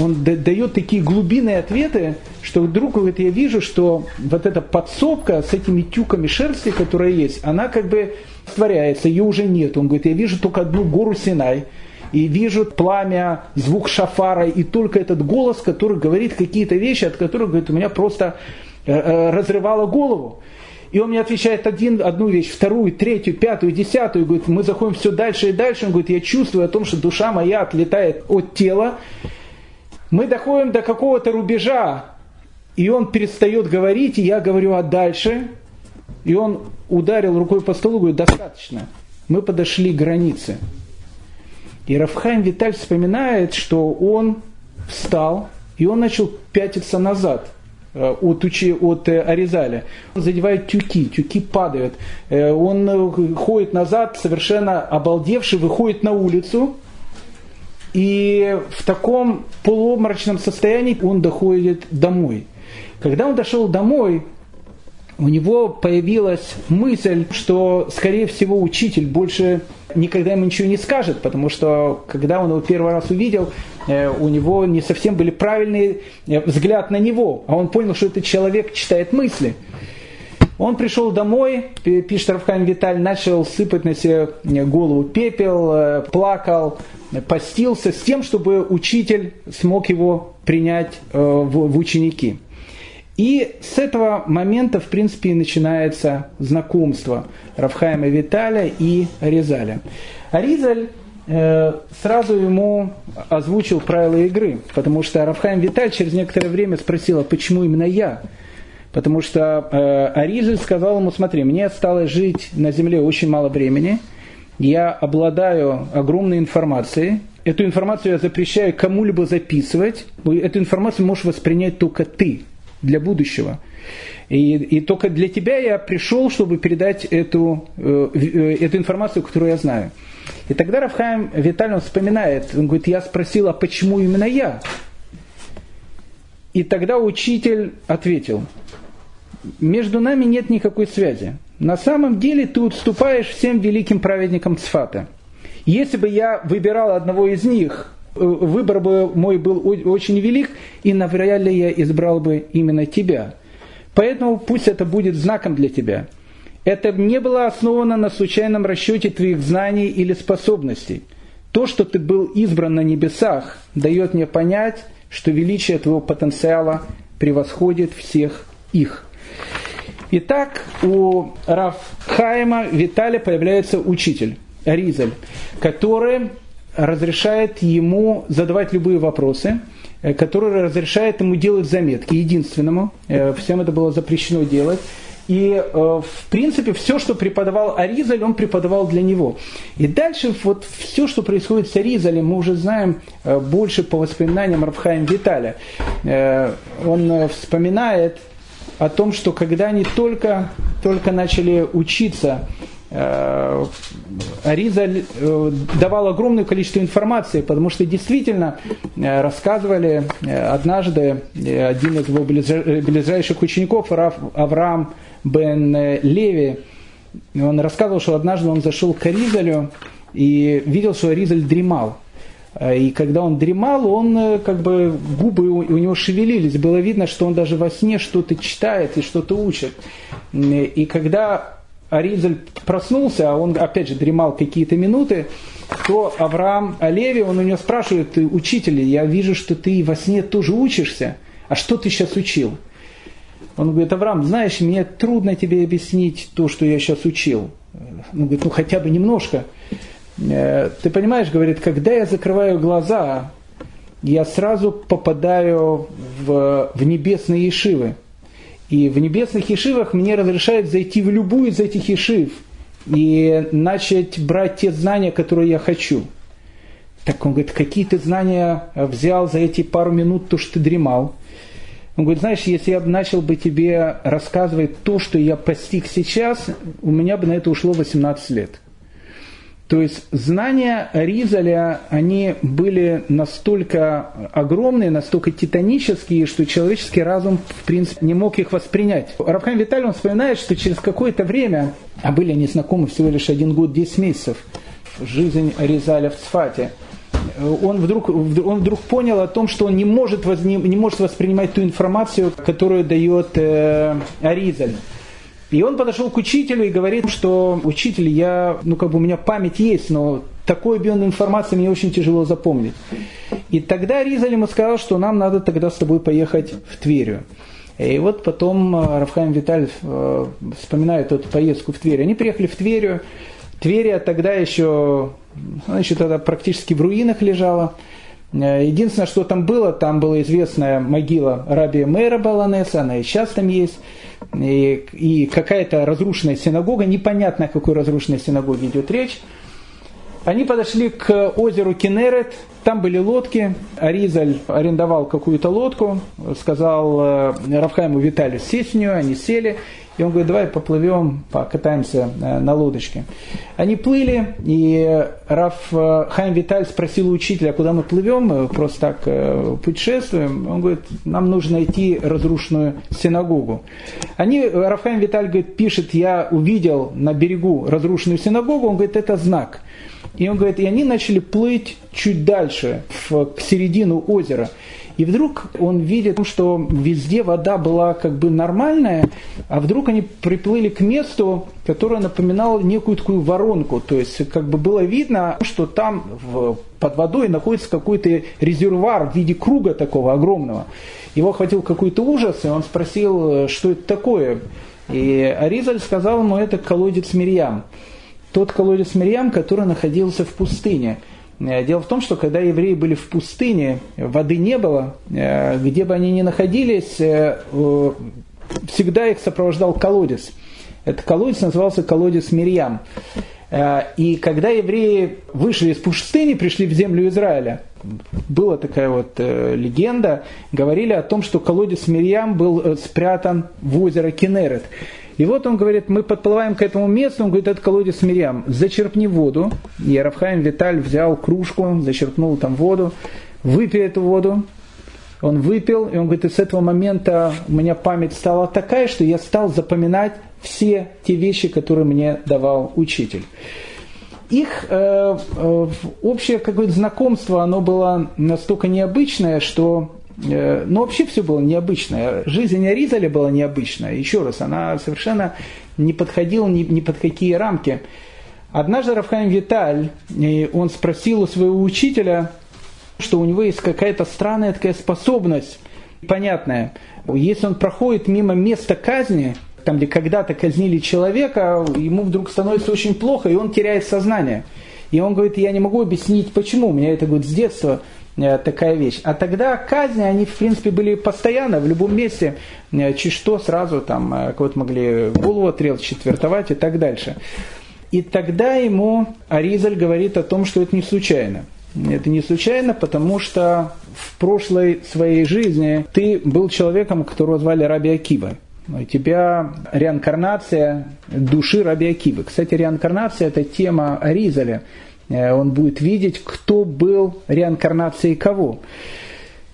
он дает такие глубинные ответы, что вдруг говорит, я вижу, что вот эта подсобка с этими тюками шерсти, которая есть, она как бы створяется, ее уже нет. Он говорит, я вижу только одну гору Синай, и вижу пламя, звук шафара, и только этот голос, который говорит какие-то вещи, от которых, говорит, у меня просто э, э, разрывало голову. И он мне отвечает один, одну вещь, вторую, третью, пятую, десятую. Говорит, мы заходим все дальше и дальше. Он говорит, я чувствую о том, что душа моя отлетает от тела. Мы доходим до какого-то рубежа, и он перестает говорить, и я говорю, а дальше? И он ударил рукой по столу, говорит, достаточно. Мы подошли к границе. И Рафхайм Виталь вспоминает, что он встал, и он начал пятиться назад – Э, от, учи, от э, Аризаля. Он задевает тюки, тюки падают. Э, он ходит назад, совершенно обалдевший, выходит на улицу. И в таком полуобморочном состоянии он доходит домой. Когда он дошел домой, у него появилась мысль, что, скорее всего, учитель больше никогда ему ничего не скажет, потому что, когда он его первый раз увидел, э, у него не совсем были правильные э, взгляд на него, а он понял, что этот человек читает мысли. Он пришел домой, пишет Равхайм Виталь, начал сыпать на себе э, голову пепел, плакал, постился с тем, чтобы учитель смог его принять в ученики. И с этого момента, в принципе, и начинается знакомство Равхайма Виталя и Аризаля. Аризаль э, сразу ему озвучил правила игры, потому что Равхайм Виталь через некоторое время спросил, а почему именно я? Потому что э, Аризаль сказал ему, смотри, мне осталось жить на земле очень мало времени, я обладаю огромной информацией, эту информацию я запрещаю кому-либо записывать, эту информацию можешь воспринять только ты, для будущего. И, и только для тебя я пришел, чтобы передать эту, э, э, эту информацию, которую я знаю. И тогда Рафхайм Виталий вспоминает, он говорит, я спросил, а почему именно я? И тогда учитель ответил, между нами нет никакой связи. На самом деле ты уступаешь всем великим праведникам Цфата. Если бы я выбирал одного из них, Э, выбор бы мой был очень велик, и навряд ли я избрал бы именно тебя. Поэтому пусть это будет знаком для тебя. Это не было основано на случайном расчете твоих знаний или способностей. То, что ты был избран на небесах, дает мне понять, что величие твоего потенциала превосходит всех их. Итак, у Рафхайма Виталия появляется учитель, Ризаль, который разрешает ему задавать любые вопросы, э, который разрешает ему делать заметки, единственному. Э, всем это было запрещено делать. И, э, в принципе, все, что преподавал Аризаль, он преподавал для него. И дальше вот все, что происходит с Аризалем, мы уже знаем больше по воспоминаниям Рафхаим Виталя. Он вспоминает о том, что когда они только, только начали учиться Э, Аризаль э, давал огромное количество информации, потому что действительно э, рассказывали однажды один из его ближайших учеников, Авраам бен Леви, он рассказывал, что однажды он зашел к Аризалю и видел, что Аризаль дремал. И когда он дремал, он как бы губы у него шевелились. Было видно, что он даже во сне что-то читает и что-то учит. И когда Аризаль проснулся, а он опять же дремал какие-то минуты, то Авраам Олеви, он у него спрашивает, учитель, я вижу, что ты во сне тоже учишься, а что ты сейчас учил? Он говорит, Авраам, знаешь, мне трудно тебе объяснить то, что я сейчас учил. Он говорит, ну хотя бы немножко. Э, ты понимаешь, говорит, когда я закрываю глаза, я сразу попадаю в, в небесные ешивы. И в небесных ешивах мне разрешают зайти в любую из этих ешив и начать брать те знания, которые я хочу. Так он говорит, какие ты знания взял за эти пару минут, то, что ты дремал. Он говорит, знаешь, если я бы начал бы тебе рассказывать то, что я постиг сейчас, у меня бы на это ушло 18 лет. То есть знания Ризаля, они были настолько огромные, настолько титанические, что человеческий разум, в принципе, не мог их воспринять. Равхайм Виталий, он вспоминает, что через какое-то время, а были они знакомы всего лишь один год, 10 месяцев, жизнь Ризаля в Цфате, он вдруг, он вдруг понял о том, что он не может, возне, не может воспринимать ту информацию, которую дает э, Аризаль. И он подошел к учителю и говорит, что учитель, я, ну как бы у меня память есть, но такой объем информации мне очень тяжело запомнить. И тогда Ризаль ему сказал, что нам надо тогда с тобой поехать в Тверью. И вот потом э, Рафхайм Виталь э, вспоминает эту поездку в Тверь. Они приехали в Тверью. Тверия тогда еще, значит, тогда практически в руинах лежала. Э, единственное, что там было, там была известная могила Раби Мэра Баланеса, она и сейчас там есть. И, и какая-то разрушенная синагога, непонятно о какой разрушенной синагоге идет речь. Они подошли к озеру Кенерет, там были лодки, Аризаль арендовал какую-то лодку, сказал э, Равхайму Виталию сесть в нее, они сели, и он говорит, давай поплывем, покатаемся э, на лодочке. Они плыли, и Раф э, Хайм Виталь спросил у учителя, «А куда мы плывем, мы просто так э, путешествуем. Он говорит, нам нужно найти разрушенную синагогу. Они, Раф Хайм Виталь говорит, пишет, я увидел на берегу разрушенную синагогу, он говорит, это знак. И он говорит, и они начали плыть чуть дальше, в, к середину озера. И вдруг он видит, что везде вода была как бы нормальная, а вдруг они приплыли к месту, которое напоминало некую такую воронку. То есть как бы было видно, что там в, под водой находится какой-то резервуар в виде круга такого огромного. Его охватил какой-то ужас, и он спросил, что это такое. И Аризаль сказал ему, это колодец Мирьям. Тот колодец Мирьям, который находился в пустыне – Э, дело в том, что когда евреи были в пустыне, воды не было, э, где бы они ни находились, э, всегда их сопровождал колодец. Этот колодец назывался колодец Мирьям. И когда евреи вышли из пустыни, пришли в землю Израиля, была такая вот легенда, говорили о том, что колодец Мирьям был спрятан в озеро Кенерет. И вот он говорит, мы подплываем к этому месту, он говорит, это колодец Мирьям, зачерпни воду. И Рафхайм Виталь взял кружку, зачерпнул там воду, выпей эту воду. Он выпил, и он говорит, и с этого момента у меня память стала такая, что я стал запоминать все те вещи, которые мне давал учитель. Их э, э, общее какое-то знакомство, оно было настолько необычное, что но вообще все было необычно. Жизнь Аризаля была необычная. Еще раз, она совершенно не подходила ни, ни под какие рамки. Однажды Рафхайм Виталь, он спросил у своего учителя, что у него есть какая-то странная такая способность, понятная. Если он проходит мимо места казни, там, где когда-то казнили человека, ему вдруг становится очень плохо, и он теряет сознание. И он говорит, я не могу объяснить, почему. У меня это говорит, с детства Э, такая вещь. А тогда казни, они в принципе были постоянно, в любом месте, э, чуть что сразу там э, кого-то могли голову отрезать, четвертовать и так дальше. И тогда ему Аризаль говорит о том, что это не случайно. Это не случайно, потому что в прошлой своей жизни ты был человеком, которого звали Раби Акива. У тебя реинкарнация души Раби Акивы. Кстати, реинкарнация – это тема Аризаля. Э, он будет видеть, кто был реинкарнацией кого.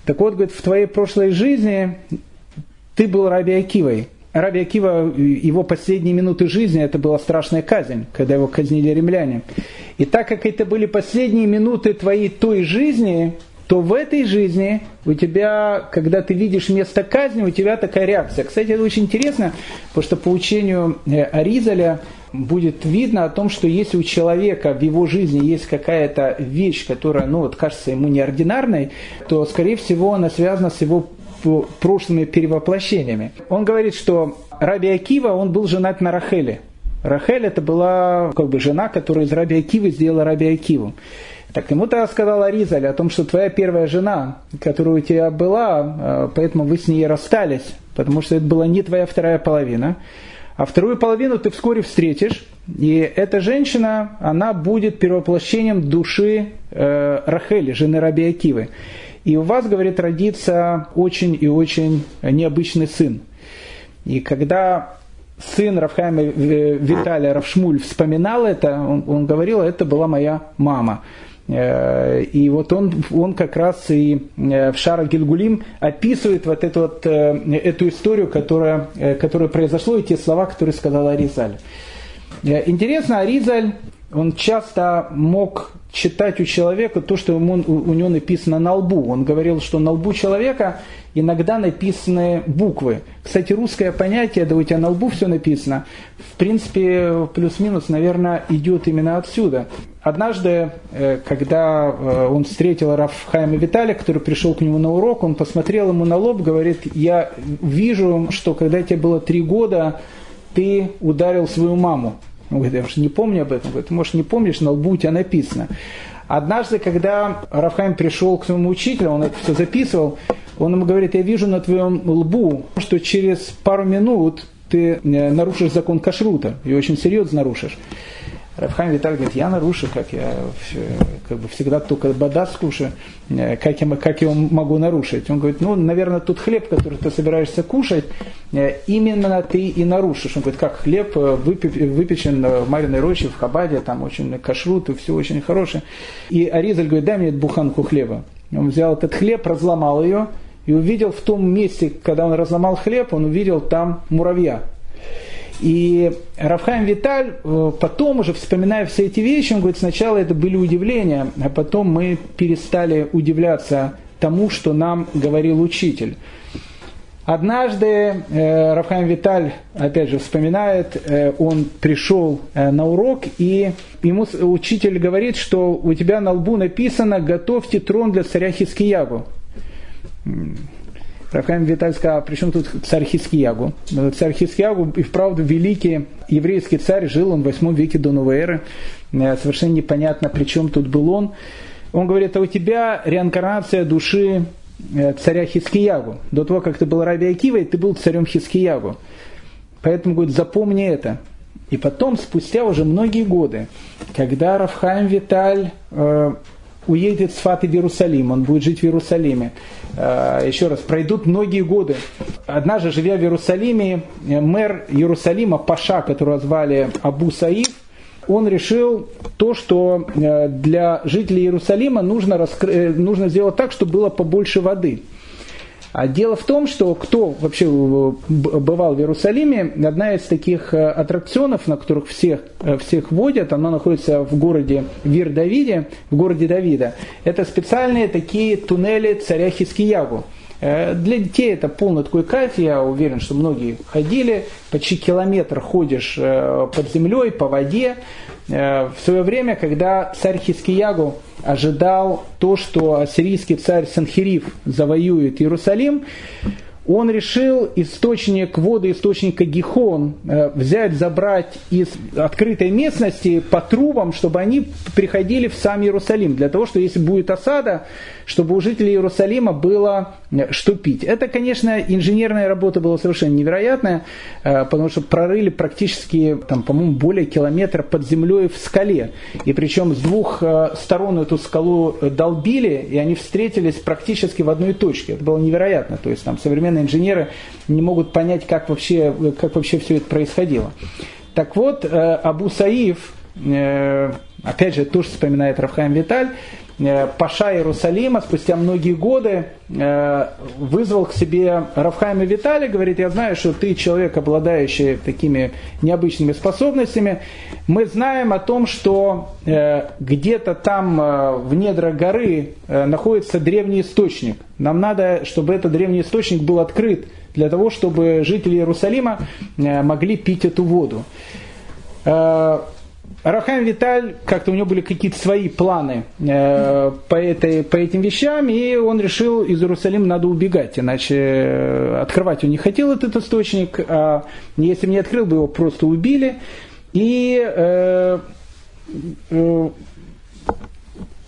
Так вот, говорит, в твоей прошлой жизни ты был Раби Акивой. Раби Акива, его последние минуты жизни, это была страшная казнь, когда его казнили римляне. И так как это были последние минуты твоей той жизни, то в этой жизни у тебя, когда ты видишь место казни, у тебя такая реакция. Кстати, это очень интересно, потому что по учению э, Аризаля будет видно о том, что если у человека в его жизни есть какая-то вещь, которая, ну вот, кажется ему неординарной, то, скорее всего, она связана с его прошлыми перевоплощениями. Он говорит, что Раби Акива, он был женат на Рахеле. Рахель это была как бы жена, которая из Раби Акивы сделала Раби Акиву. Так ему тогда сказал Аризаль о том, что твоя первая жена, которая у тебя была, э, поэтому вы с ней расстались, потому что это была не твоя вторая половина. А вторую половину ты вскоре встретишь, и эта женщина, она будет перевоплощением души э, Рахели, жены Раби Акивы. и у вас, говорит, родится очень и очень необычный сын. И когда сын Рафхайма Виталия Равшмуль вспоминал это, он, он говорил, это была моя мама. Э, и вот он, он как раз и э, в Шара Гильгулим описывает вот эту, вот, э, эту историю, которая, которая произошла, и те слова, которые сказал Аризаль. Интересно, Аризаль, он часто мог читать у человека то, что ему, у него написано на лбу. Он говорил, что на лбу человека иногда написаны буквы. Кстати, русское понятие, да у тебя на лбу все написано, в принципе, плюс-минус, наверное, идет именно отсюда. Однажды, э, когда э, он встретил Рафхайма Виталия, который пришел к нему на урок, он посмотрел ему на лоб, говорит, я вижу, что когда тебе было три года, ты ударил свою маму. Он говорит, я уж не помню об этом. Говорит, может, не помнишь, на лбу у тебя написано. Однажды, когда Рафхайм пришел к своему учителю, он это все записывал, он ему говорит, я вижу на твоем лбу, что через пару минут ты э, нарушишь закон кашрута, и очень серьезно нарушишь. Рафхайм Виталий говорит, я нарушу, как я как бы всегда только бадас кушаю, э, как я, как я могу нарушить? Он говорит, ну, наверное, тот хлеб, который ты собираешься кушать, э, именно ты и нарушишь. Он говорит, как хлеб э, выпечен в Мариной роще, в Хабаде, там очень кашрут, и все очень хорошее. И Аризаль говорит, дай мне эту буханку хлеба. Он взял этот хлеб, разломал ее, и увидел в том месте, когда он разломал хлеб, он увидел там муравья. И Рафхайм Виталь э, потом уже, вспоминая все эти вещи, он говорит, сначала это были удивления, а потом мы перестали удивляться тому, что нам говорил учитель. Однажды э, Рафхайм Виталь, опять же, вспоминает, э, он пришел э, на урок, и ему учитель говорит, что у тебя на лбу написано «Готовьте трон для царя Хискиягу». Рафхайм Виталь сказал, а при чем тут царь Хискиягу? Царь Хискиягу и вправду великий еврейский царь, жил он в 8 веке до новой эры. Э, совершенно непонятно, при чем тут был он. Он говорит, а у тебя реинкарнация души э, царя Хискиягу. До того, как ты был Раби Акивой, ты был царем Хискиягу. Поэтому, говорит, запомни это. И потом, спустя уже многие годы, когда Рафхайм Виталь э, уедет с Фаты в Иерусалим, он будет жить в Иерусалиме. Э, еще раз, пройдут многие годы. Однажды, живя в Иерусалиме, мэр Иерусалима, Паша, которого звали Абу Саид, он решил то, что э, для жителей Иерусалима нужно, раскры... Э, нужно сделать так, чтобы было побольше воды. А дело в том, что кто вообще бывал в Иерусалиме, одна из таких э, аттракционов, на которых всех, э, всех водят, она находится в городе Вир-Давиде, в городе Давида. Это специальные такие туннели царя Хискиягу. Э, для детей это полный такой кайф, я уверен, что многие ходили, почти километр ходишь под землей, по воде. В свое время, когда царь Хискиягу ожидал то, что ассирийский царь Санхириф завоюет Иерусалим, он решил источник воды, источника Гихон э, взять, забрать из открытой местности по трубам, чтобы они приходили в сам Иерусалим, для того, что если будет осада, чтобы у жителей Иерусалима было э, что пить. Это, конечно, инженерная работа была совершенно невероятная, э, потому что прорыли практически, там, по-моему, более километра под землей в скале. И причем с двух сторон эту скалу долбили, и они встретились практически в одной точке. Это было невероятно. То есть там современные современные инженеры не могут понять, как вообще, как вообще все это происходило. Так вот, э, Абу Саиф, э, опять же, тоже вспоминает Рафхайм Виталь, Паша Иерусалима спустя многие годы вызвал к себе Рафхайма Виталия, говорит, я знаю, что ты человек, обладающий такими необычными способностями. Мы знаем о том, что где-то там в недрах горы находится древний источник. Нам надо, чтобы этот древний источник был открыт для того, чтобы жители Иерусалима э, могли пить эту воду. Э, Рахам Виталь, как-то у него были какие-то свои планы э, по, этой, по этим вещам, и он решил, из Иерусалима надо убегать, иначе открывать он не хотел этот источник, а если бы не открыл бы, его просто убили. И э, э,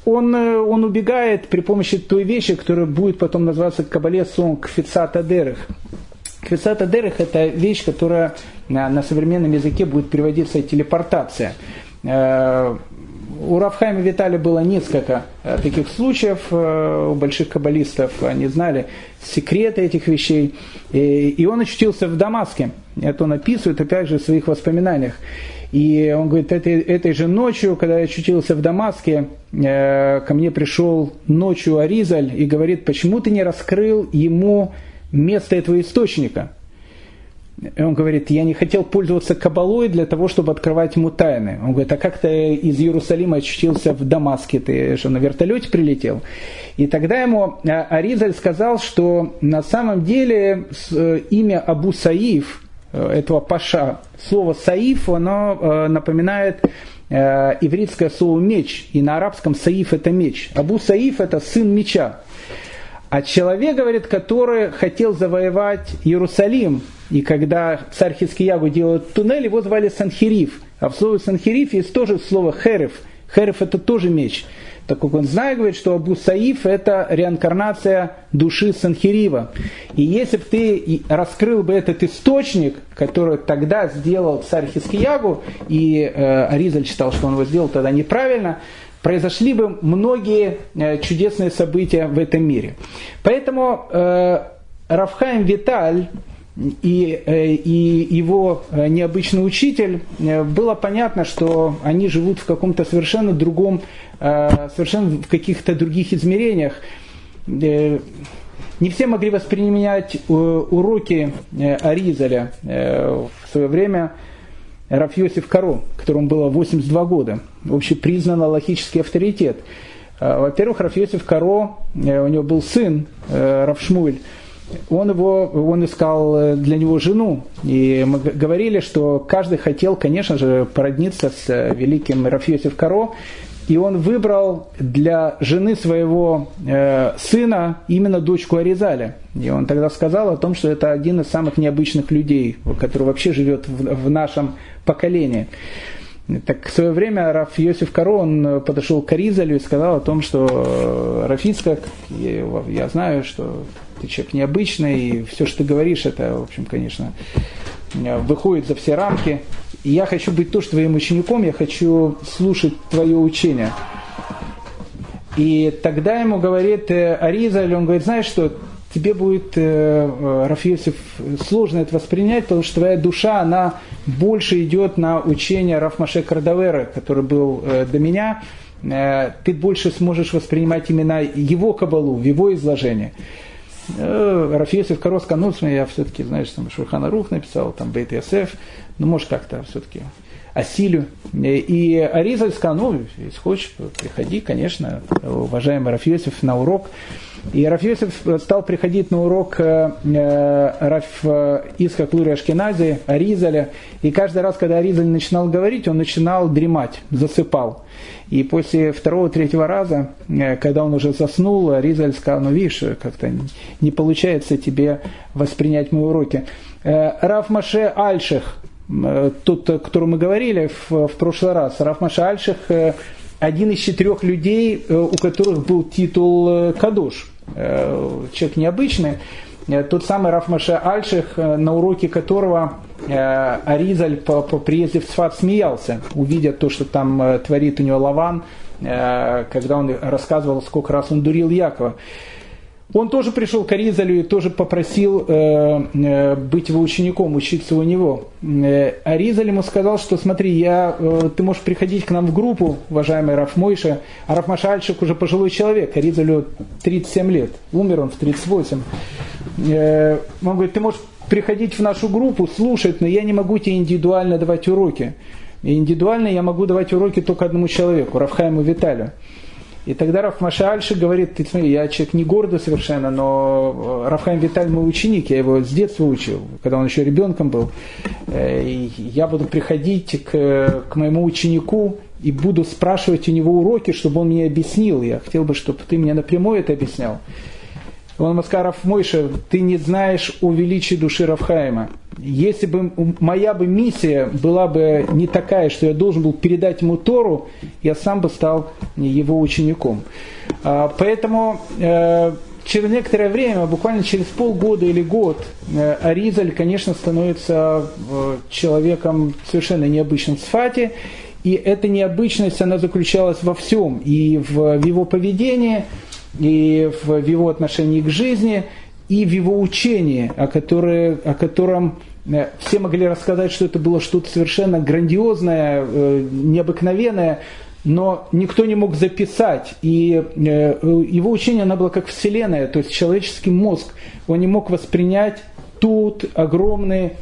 он, э, он убегает при помощи той вещи, которая будет потом называться Кабале Сон Кфицата Дерех. Кфицата Дерех – это вещь, которая на, на современном языке будет переводиться телепортация. Э, у Рафхайма Виталия было несколько э, таких случаев, э, у больших каббалистов они знали секреты этих вещей, и он очутился в Дамаске. Это он описывает, опять же, в своих воспоминаниях. И он говорит, этой, этой же ночью, когда я очутился в Дамаске, ко мне пришел ночью Аризаль и говорит, почему ты не раскрыл ему место этого источника? И он говорит, я не хотел пользоваться кабалой для того, чтобы открывать ему тайны. Он говорит, а как ты из Иерусалима очутился в Дамаске? Ты же на вертолете прилетел? И тогда ему а, Аризаль сказал, что на самом деле э, имя Абу Саиф, э, этого паша, слово Саиф, оно э, напоминает ивритское слово меч, и на арабском Саиф это меч. Абу Саиф это сын меча. А человек, говорит, который хотел завоевать Иерусалим, и когда царь Хискиягу делал туннель, его звали Санхириф. А в слове Санхириф есть тоже слово херев. Херев это тоже меч. Так как он знает, говорит, что Абу Саиф это реинкарнация души Санхирива. И если бы ты раскрыл бы этот источник, который тогда сделал царь Хискиягу, и э, Аризаль считал, что он его сделал тогда неправильно, произошли бы многие э, чудесные события в этом мире. Поэтому э, Рафхайм Виталь и, э, и его необычный учитель, было понятно, что они живут в каком-то совершенно другом, совершенно в каких-то других измерениях. Не все могли воспринимать уроки Аризаля в свое время – Раф Йосиф Каро, которому было 82 года, общепризнанный логический авторитет. А, во-первых, Раф Йосиф Каро, э, у него был сын, э, Раф Шмуль, он, его, он искал э, для него жену. И мы говорили, что каждый хотел, конечно же, породниться с великим Рафьосиф Каро. И он выбрал для жены своего э, сына именно дочку Аризаля. И он тогда сказал о том, что это один из самых необычных людей, который вообще живет в, в нашем поколении. Так в свое время Раф Йосиф Каро, он подошел к Аризалю и сказал о том, что э, Рафицкак, я, я знаю, что ты человек необычный, и все, что ты говоришь, это, в общем, конечно, выходит за все рамки и я хочу быть тоже твоим учеником, я хочу слушать твое учение. И тогда ему говорит э, Аризаль, он говорит, знаешь что, тебе будет, э, э Рафиосиф, сложно это воспринять, потому что твоя душа, она больше идет на учение Рафмаше Кардавера, который был до меня, ты больше сможешь воспринимать именно его кабалу, его изложении. Э, Рафиосиф Карос ну, я все-таки, знаешь, там Шурхана Рух написал, там Бейт Ясеф, ну, может, как-то все-таки осилю. И Аризаль сказал, ну, если хочешь, приходи, конечно, уважаемый Рафиосиф, на урок. И Рафиосиф стал приходить на урок э, э Раф э, Исхак Лури Ашкенази, Аризаля. И каждый раз, когда Аризаль начинал говорить, он начинал дремать, засыпал. И после второго-третьего раза, э, когда он уже заснул, Аризаль сказал, ну видишь, как-то не получается тебе воспринять мои уроки. Раф Маше Альших, Э, тот, о котором мы говорили в, в прошлый раз, Раф Маша Альших, э, один из четырех людей, э, у которых был титул Кадош. Человек необычный. Тот самый Раф Маша Альших, на уроке которого Аризаль по, по приезде в Сфат смеялся, увидя то, что там творит у него Лаван, когда он рассказывал, сколько раз он дурил Якова. Он тоже пришел к Аризалю и тоже попросил э, э, быть его учеником, учиться у него. Э, Аризаль ему сказал, что смотри, я, э, ты можешь приходить к нам в группу, уважаемый Раф Мойша, а Раф Машальчик уже пожилой человек, Аризалю 37 лет, умер он в 38. Он говорит, ты можешь приходить в нашу группу, слушать, но я не могу тебе индивидуально давать уроки. Индивидуально я могу давать уроки только одному человеку, Рафхайму Виталию. И тогда Раф Машальши говорит, ты смотри, я человек не гордый совершенно, но э, Рафхайм Виталь мой ученик, я его с детства учил, когда он еще ребенком был. Э, и я буду приходить к, к моему ученику и буду спрашивать у него уроки, чтобы он мне объяснил. Я хотел бы, чтобы ты мне напрямую это объяснял. Он Маскаров Мойша, ты не знаешь о величии души Рафхайма. Если бы моя бы миссия была бы не такая, что я должен был передать ему Тору, я сам бы стал его учеником. А, поэтому э, через некоторое время, буквально через полгода или год, э, Аризаль, конечно, становится э, человеком совершенно необычным в Сфате, и эта необычность, она заключалась во всем, и в его поведении, и в, его отношении к жизни, и в его учении, о, которое, о котором э, все могли рассказать, что это было что-то совершенно грандиозное, э, необыкновенное, но никто не мог записать. И э, его учение, оно было как вселенная, то есть человеческий мозг, он не мог воспринять тут огромный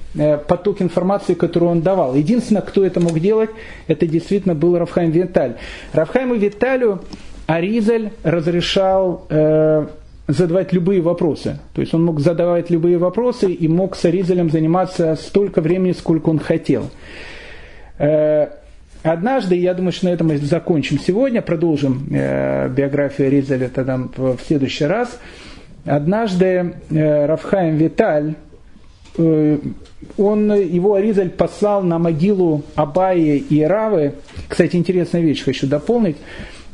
поток информации, которую он давал. Единственное, кто это мог делать, это действительно был Рафхайм Виталь. Рафхайму Виталю Аризаль разрешал задавать любые вопросы. То есть он мог задавать любые вопросы и мог с Аризалем заниматься столько времени, сколько он хотел. Э, однажды, я думаю, что на этом мы закончим сегодня, продолжим э, биографию Аризаля тогда в следующий раз. Однажды э, Рафхаем Виталь, он, его Аризаль послал на могилу Абаи и Равы. Кстати, интересная вещь хочу дополнить.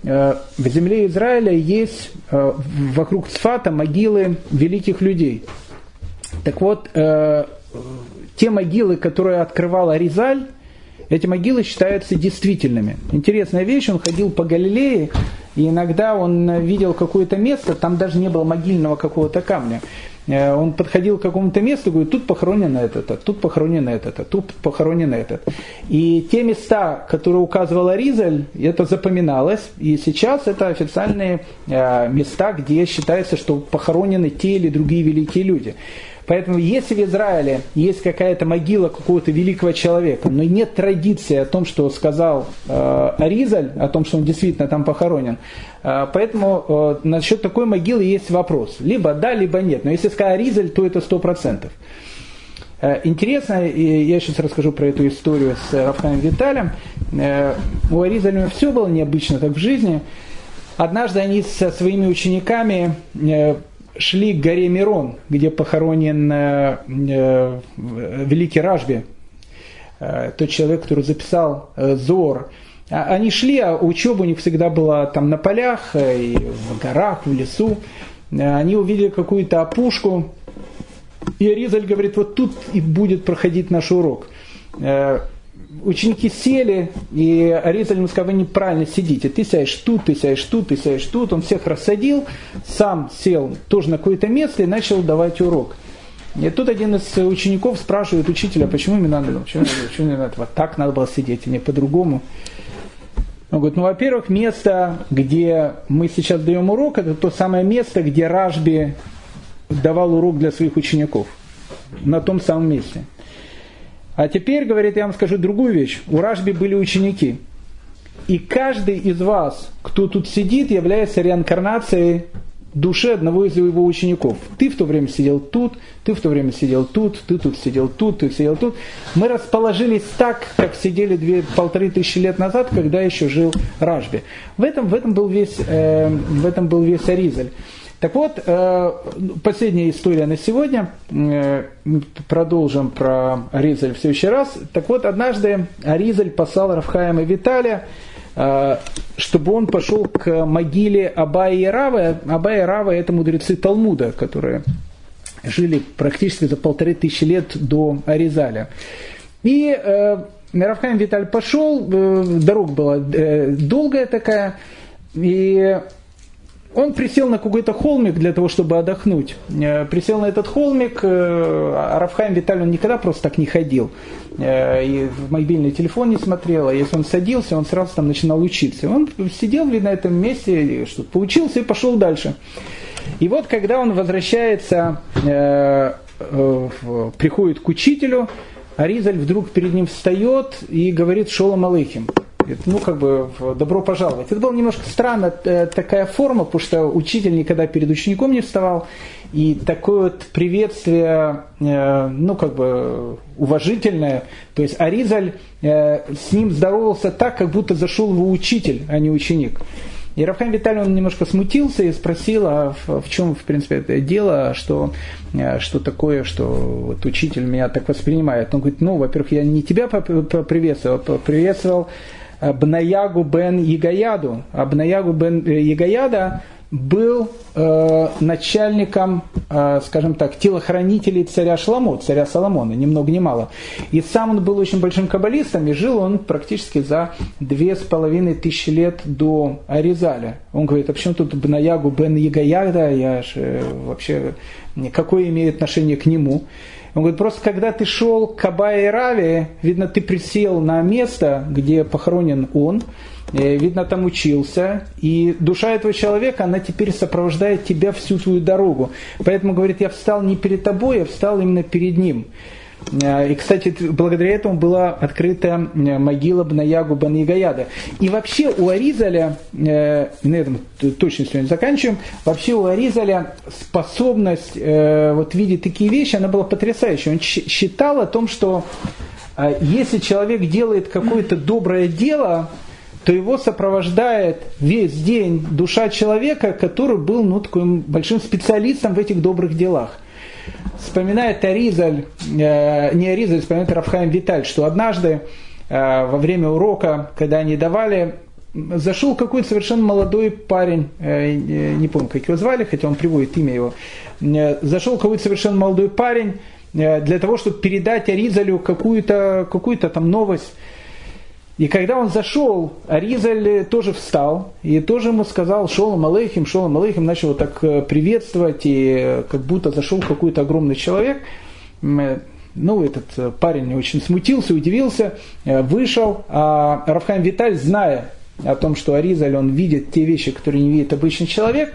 Э, в земле Израиля есть э, вокруг Цфата могилы великих людей. Так вот, э, те могилы, которые открывал Аризаль, эти могилы считаются действительными. Интересная вещь, он ходил по Галилее, и иногда он видел какое-то место, там даже не было могильного какого-то камня. Э, он подходил к какому-то месту, говорит, тут похоронено этот, а тут похоронено этот, а тут похоронено этот. И те места, которые указывала Ризаль, это запоминалось, и сейчас это официальные э, места, где считается, что похоронены те или другие великие люди. Поэтому если в Израиле есть какая-то могила какого-то великого человека, но нет традиции о том, что сказал э, Аризаль, о том, что он действительно там похоронен, э, поэтому э, насчет такой могилы есть вопрос. Либо да, либо нет. Но если сказать Аризаль, то это сто процентов. Э, интересно, я сейчас расскажу про эту историю с Рафхаем Виталем. Э, у Аризаля все было необычно так в жизни. Однажды они со своими учениками э, шли к горе Мирон, где похоронен э, э, великий Ражби, э, тот человек, который записал э, Зор. А, они шли, а учеба у них всегда была там на полях, э, и в горах, в лесу. Э, они увидели какую-то опушку, и Аризаль говорит, вот тут и будет проходить наш урок ученики сели, и Аризаль ему сказал, вы неправильно сидите. Ты сядешь тут, ты сядешь тут, ты сядешь тут. Он всех рассадил, сам сел тоже на какое-то место и начал давать урок. И тут один из учеников спрашивает учителя, почему мне надо, почему, почему мне надо вот так надо было сидеть, а не по-другому. Он говорит, ну, во-первых, место, где мы сейчас даем урок, это то самое место, где Ражби давал урок для своих учеников. На том самом месте. А теперь, говорит, я вам скажу другую вещь. У Ражби были ученики. И каждый из вас, кто тут сидит, является реинкарнацией души одного из его учеников. Ты в то время сидел тут, ты в то время сидел тут, ты тут сидел тут, ты сидел тут. Мы расположились так, как сидели две, полторы тысячи лет назад, когда еще жил Ражби. В этом, в этом, был, весь, э, в этом был весь Аризаль. Так вот, э, последняя история на сегодня. Э, продолжим про Аризаль в следующий раз. Так вот, однажды Аризаль послал Рафхаема Виталия, э, чтобы он пошел к могиле Абая и Равы. Абая и Рава – это мудрецы Талмуда, которые жили практически за полторы тысячи лет до Аризаля. И Рафхаим Виталь пошел, дорога была долгая такая, и он присел на какой-то холмик для того, чтобы отдохнуть. Э, присел на этот холмик, э, а Рафхайм Виталий он никогда просто так не ходил. Э, и в мобильный телефон не смотрел, а если он садился, он сразу там начинал учиться. Он сидел на этом месте, что-то поучился и пошел дальше. И вот когда он возвращается, приходит к учителю, Аризаль вдруг перед ним встает и говорит «Шолом Алейхим» ну, как бы, добро пожаловать. Это была немножко странная э, такая форма, потому что учитель никогда перед учеником не вставал, и такое вот приветствие, э, ну, как бы, уважительное, то есть Аризаль э, с ним здоровался так, как будто зашел его учитель, а не ученик. И Рафхайм Виталий, он немножко смутился и спросил, а в, в чем, в принципе, это дело, что, что такое, что вот учитель меня так воспринимает. Он говорит, ну, во-первых, я не тебя поприветствовал, а приветствовал Бнаягу бен Ягаяду. А Бнаягу бен Ягаяда был э, начальником, э, скажем так, телохранителей царя Шламо, царя Соломона, ни много ни мало. И сам он был очень большим каббалистом, и жил он практически за две с половиной тысячи лет до Аризаля. Он говорит, а почему тут Бнаягу Бен Ягоягда, я же э, вообще, какое имею отношение к нему? Он говорит, просто когда ты шел к Абае Рави, видно, ты присел на место, где похоронен он, Э, видно, там учился, и душа этого человека, она теперь сопровождает тебя всю твою дорогу. Поэтому, говорит, я встал не перед тобой, я встал именно перед ним. Э, и, кстати, благодаря этому была открыта э, могила Бнаягу Бан Ягаяда. И вообще у Аризаля, на этом точно сегодня заканчиваем, вообще у Аризаля способность вот видеть такие вещи, она была потрясающей. Он считал о том, что если человек делает какое-то доброе дело, то его сопровождает весь день душа человека, который был ну, таким большим специалистом в этих добрых делах. Вспоминает Аризаль, э, не Аризаль, вспоминает Рафхайм Виталь, что однажды э, во время урока, когда они давали, зашел какой-то совершенно молодой парень, э, не помню, как его звали, хотя он приводит имя его, э, зашел какой-то совершенно молодой парень э, для того, чтобы передать Аризалю какую-то какую там новость. И когда он зашел, Аризаль тоже встал и тоже ему сказал «Шолом алейхим, шолом алейхим», начал вот так э, приветствовать, и э, как будто зашел какой-то огромный человек. Э, ну, этот парень очень смутился, удивился, вышел, а Рафхайм Виталь, зная о том, что Аризаль, он видит те вещи, которые не видит обычный человек,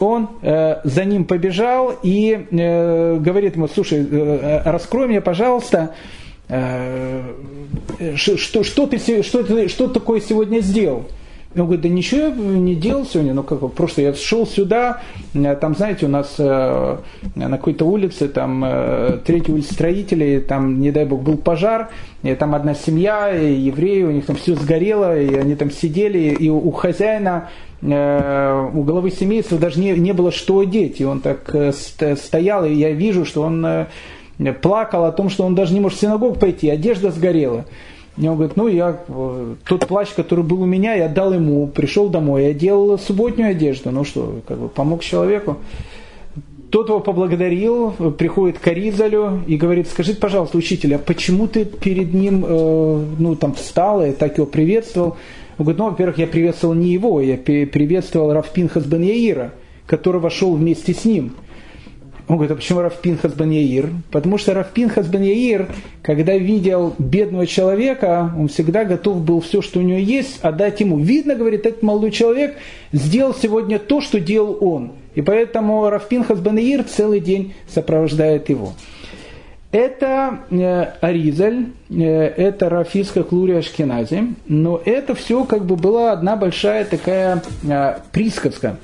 он э, за ним побежал и э, говорит ему, слушай, э, раскрой мне, пожалуйста, Э, что, что, ты, что, ты, что такое сегодня сделал? Он говорит, да ничего я не делал сегодня, ну как, просто я шел сюда, э, там, знаете, у нас э, на какой-то улице, там, э, третья улица строителей, там, не дай бог, был пожар, и там одна семья, евреи, у них там все сгорело, и они там сидели, и у хозяина э, у главы семейства даже не, не было что одеть, и он так э, стоял, и я вижу, что он плакал о том, что он даже не может в синагогу пойти, одежда сгорела. И он говорит, ну я э, тот плащ, который был у меня, я дал ему, пришел домой, я делал субботнюю одежду, ну что, как бы помог человеку. Тот его поблагодарил, приходит к Аризалю и говорит, скажите, пожалуйста, учитель, а почему ты перед ним э, ну, там, встал и так его приветствовал? Он говорит, ну, во-первых, я приветствовал не его, я приветствовал Рафпинхас бен Яира, который вошел вместе с ним. Он говорит, а почему Рафпинхас бен Яир? Потому что Рафпинхас бен Яир, когда видел бедного человека, он всегда готов был все, что у него есть, отдать ему. Видно, говорит, этот молодой человек сделал сегодня то, что делал он. И поэтому Рафпинхас бен Яир целый день сопровождает его. Это э, Аризаль, э, это Рафиска Клурия Ашкенази, но это все как бы была одна большая такая э, присказка.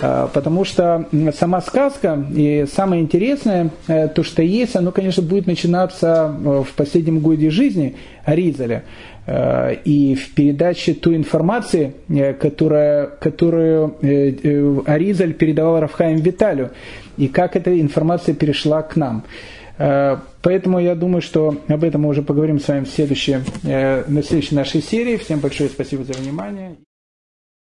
А, потому что сама сказка и самое интересное, э, то, что есть, оно, конечно, будет начинаться э, в последнем годе жизни Аризаля. Э, и в передаче той информации, которая, которую Аризаль передавал Рафхаем Виталю, и как эта информация перешла к нам. Поэтому я думаю, что об этом мы уже поговорим с вами в следующей, на следующей нашей серии. Всем большое спасибо за внимание.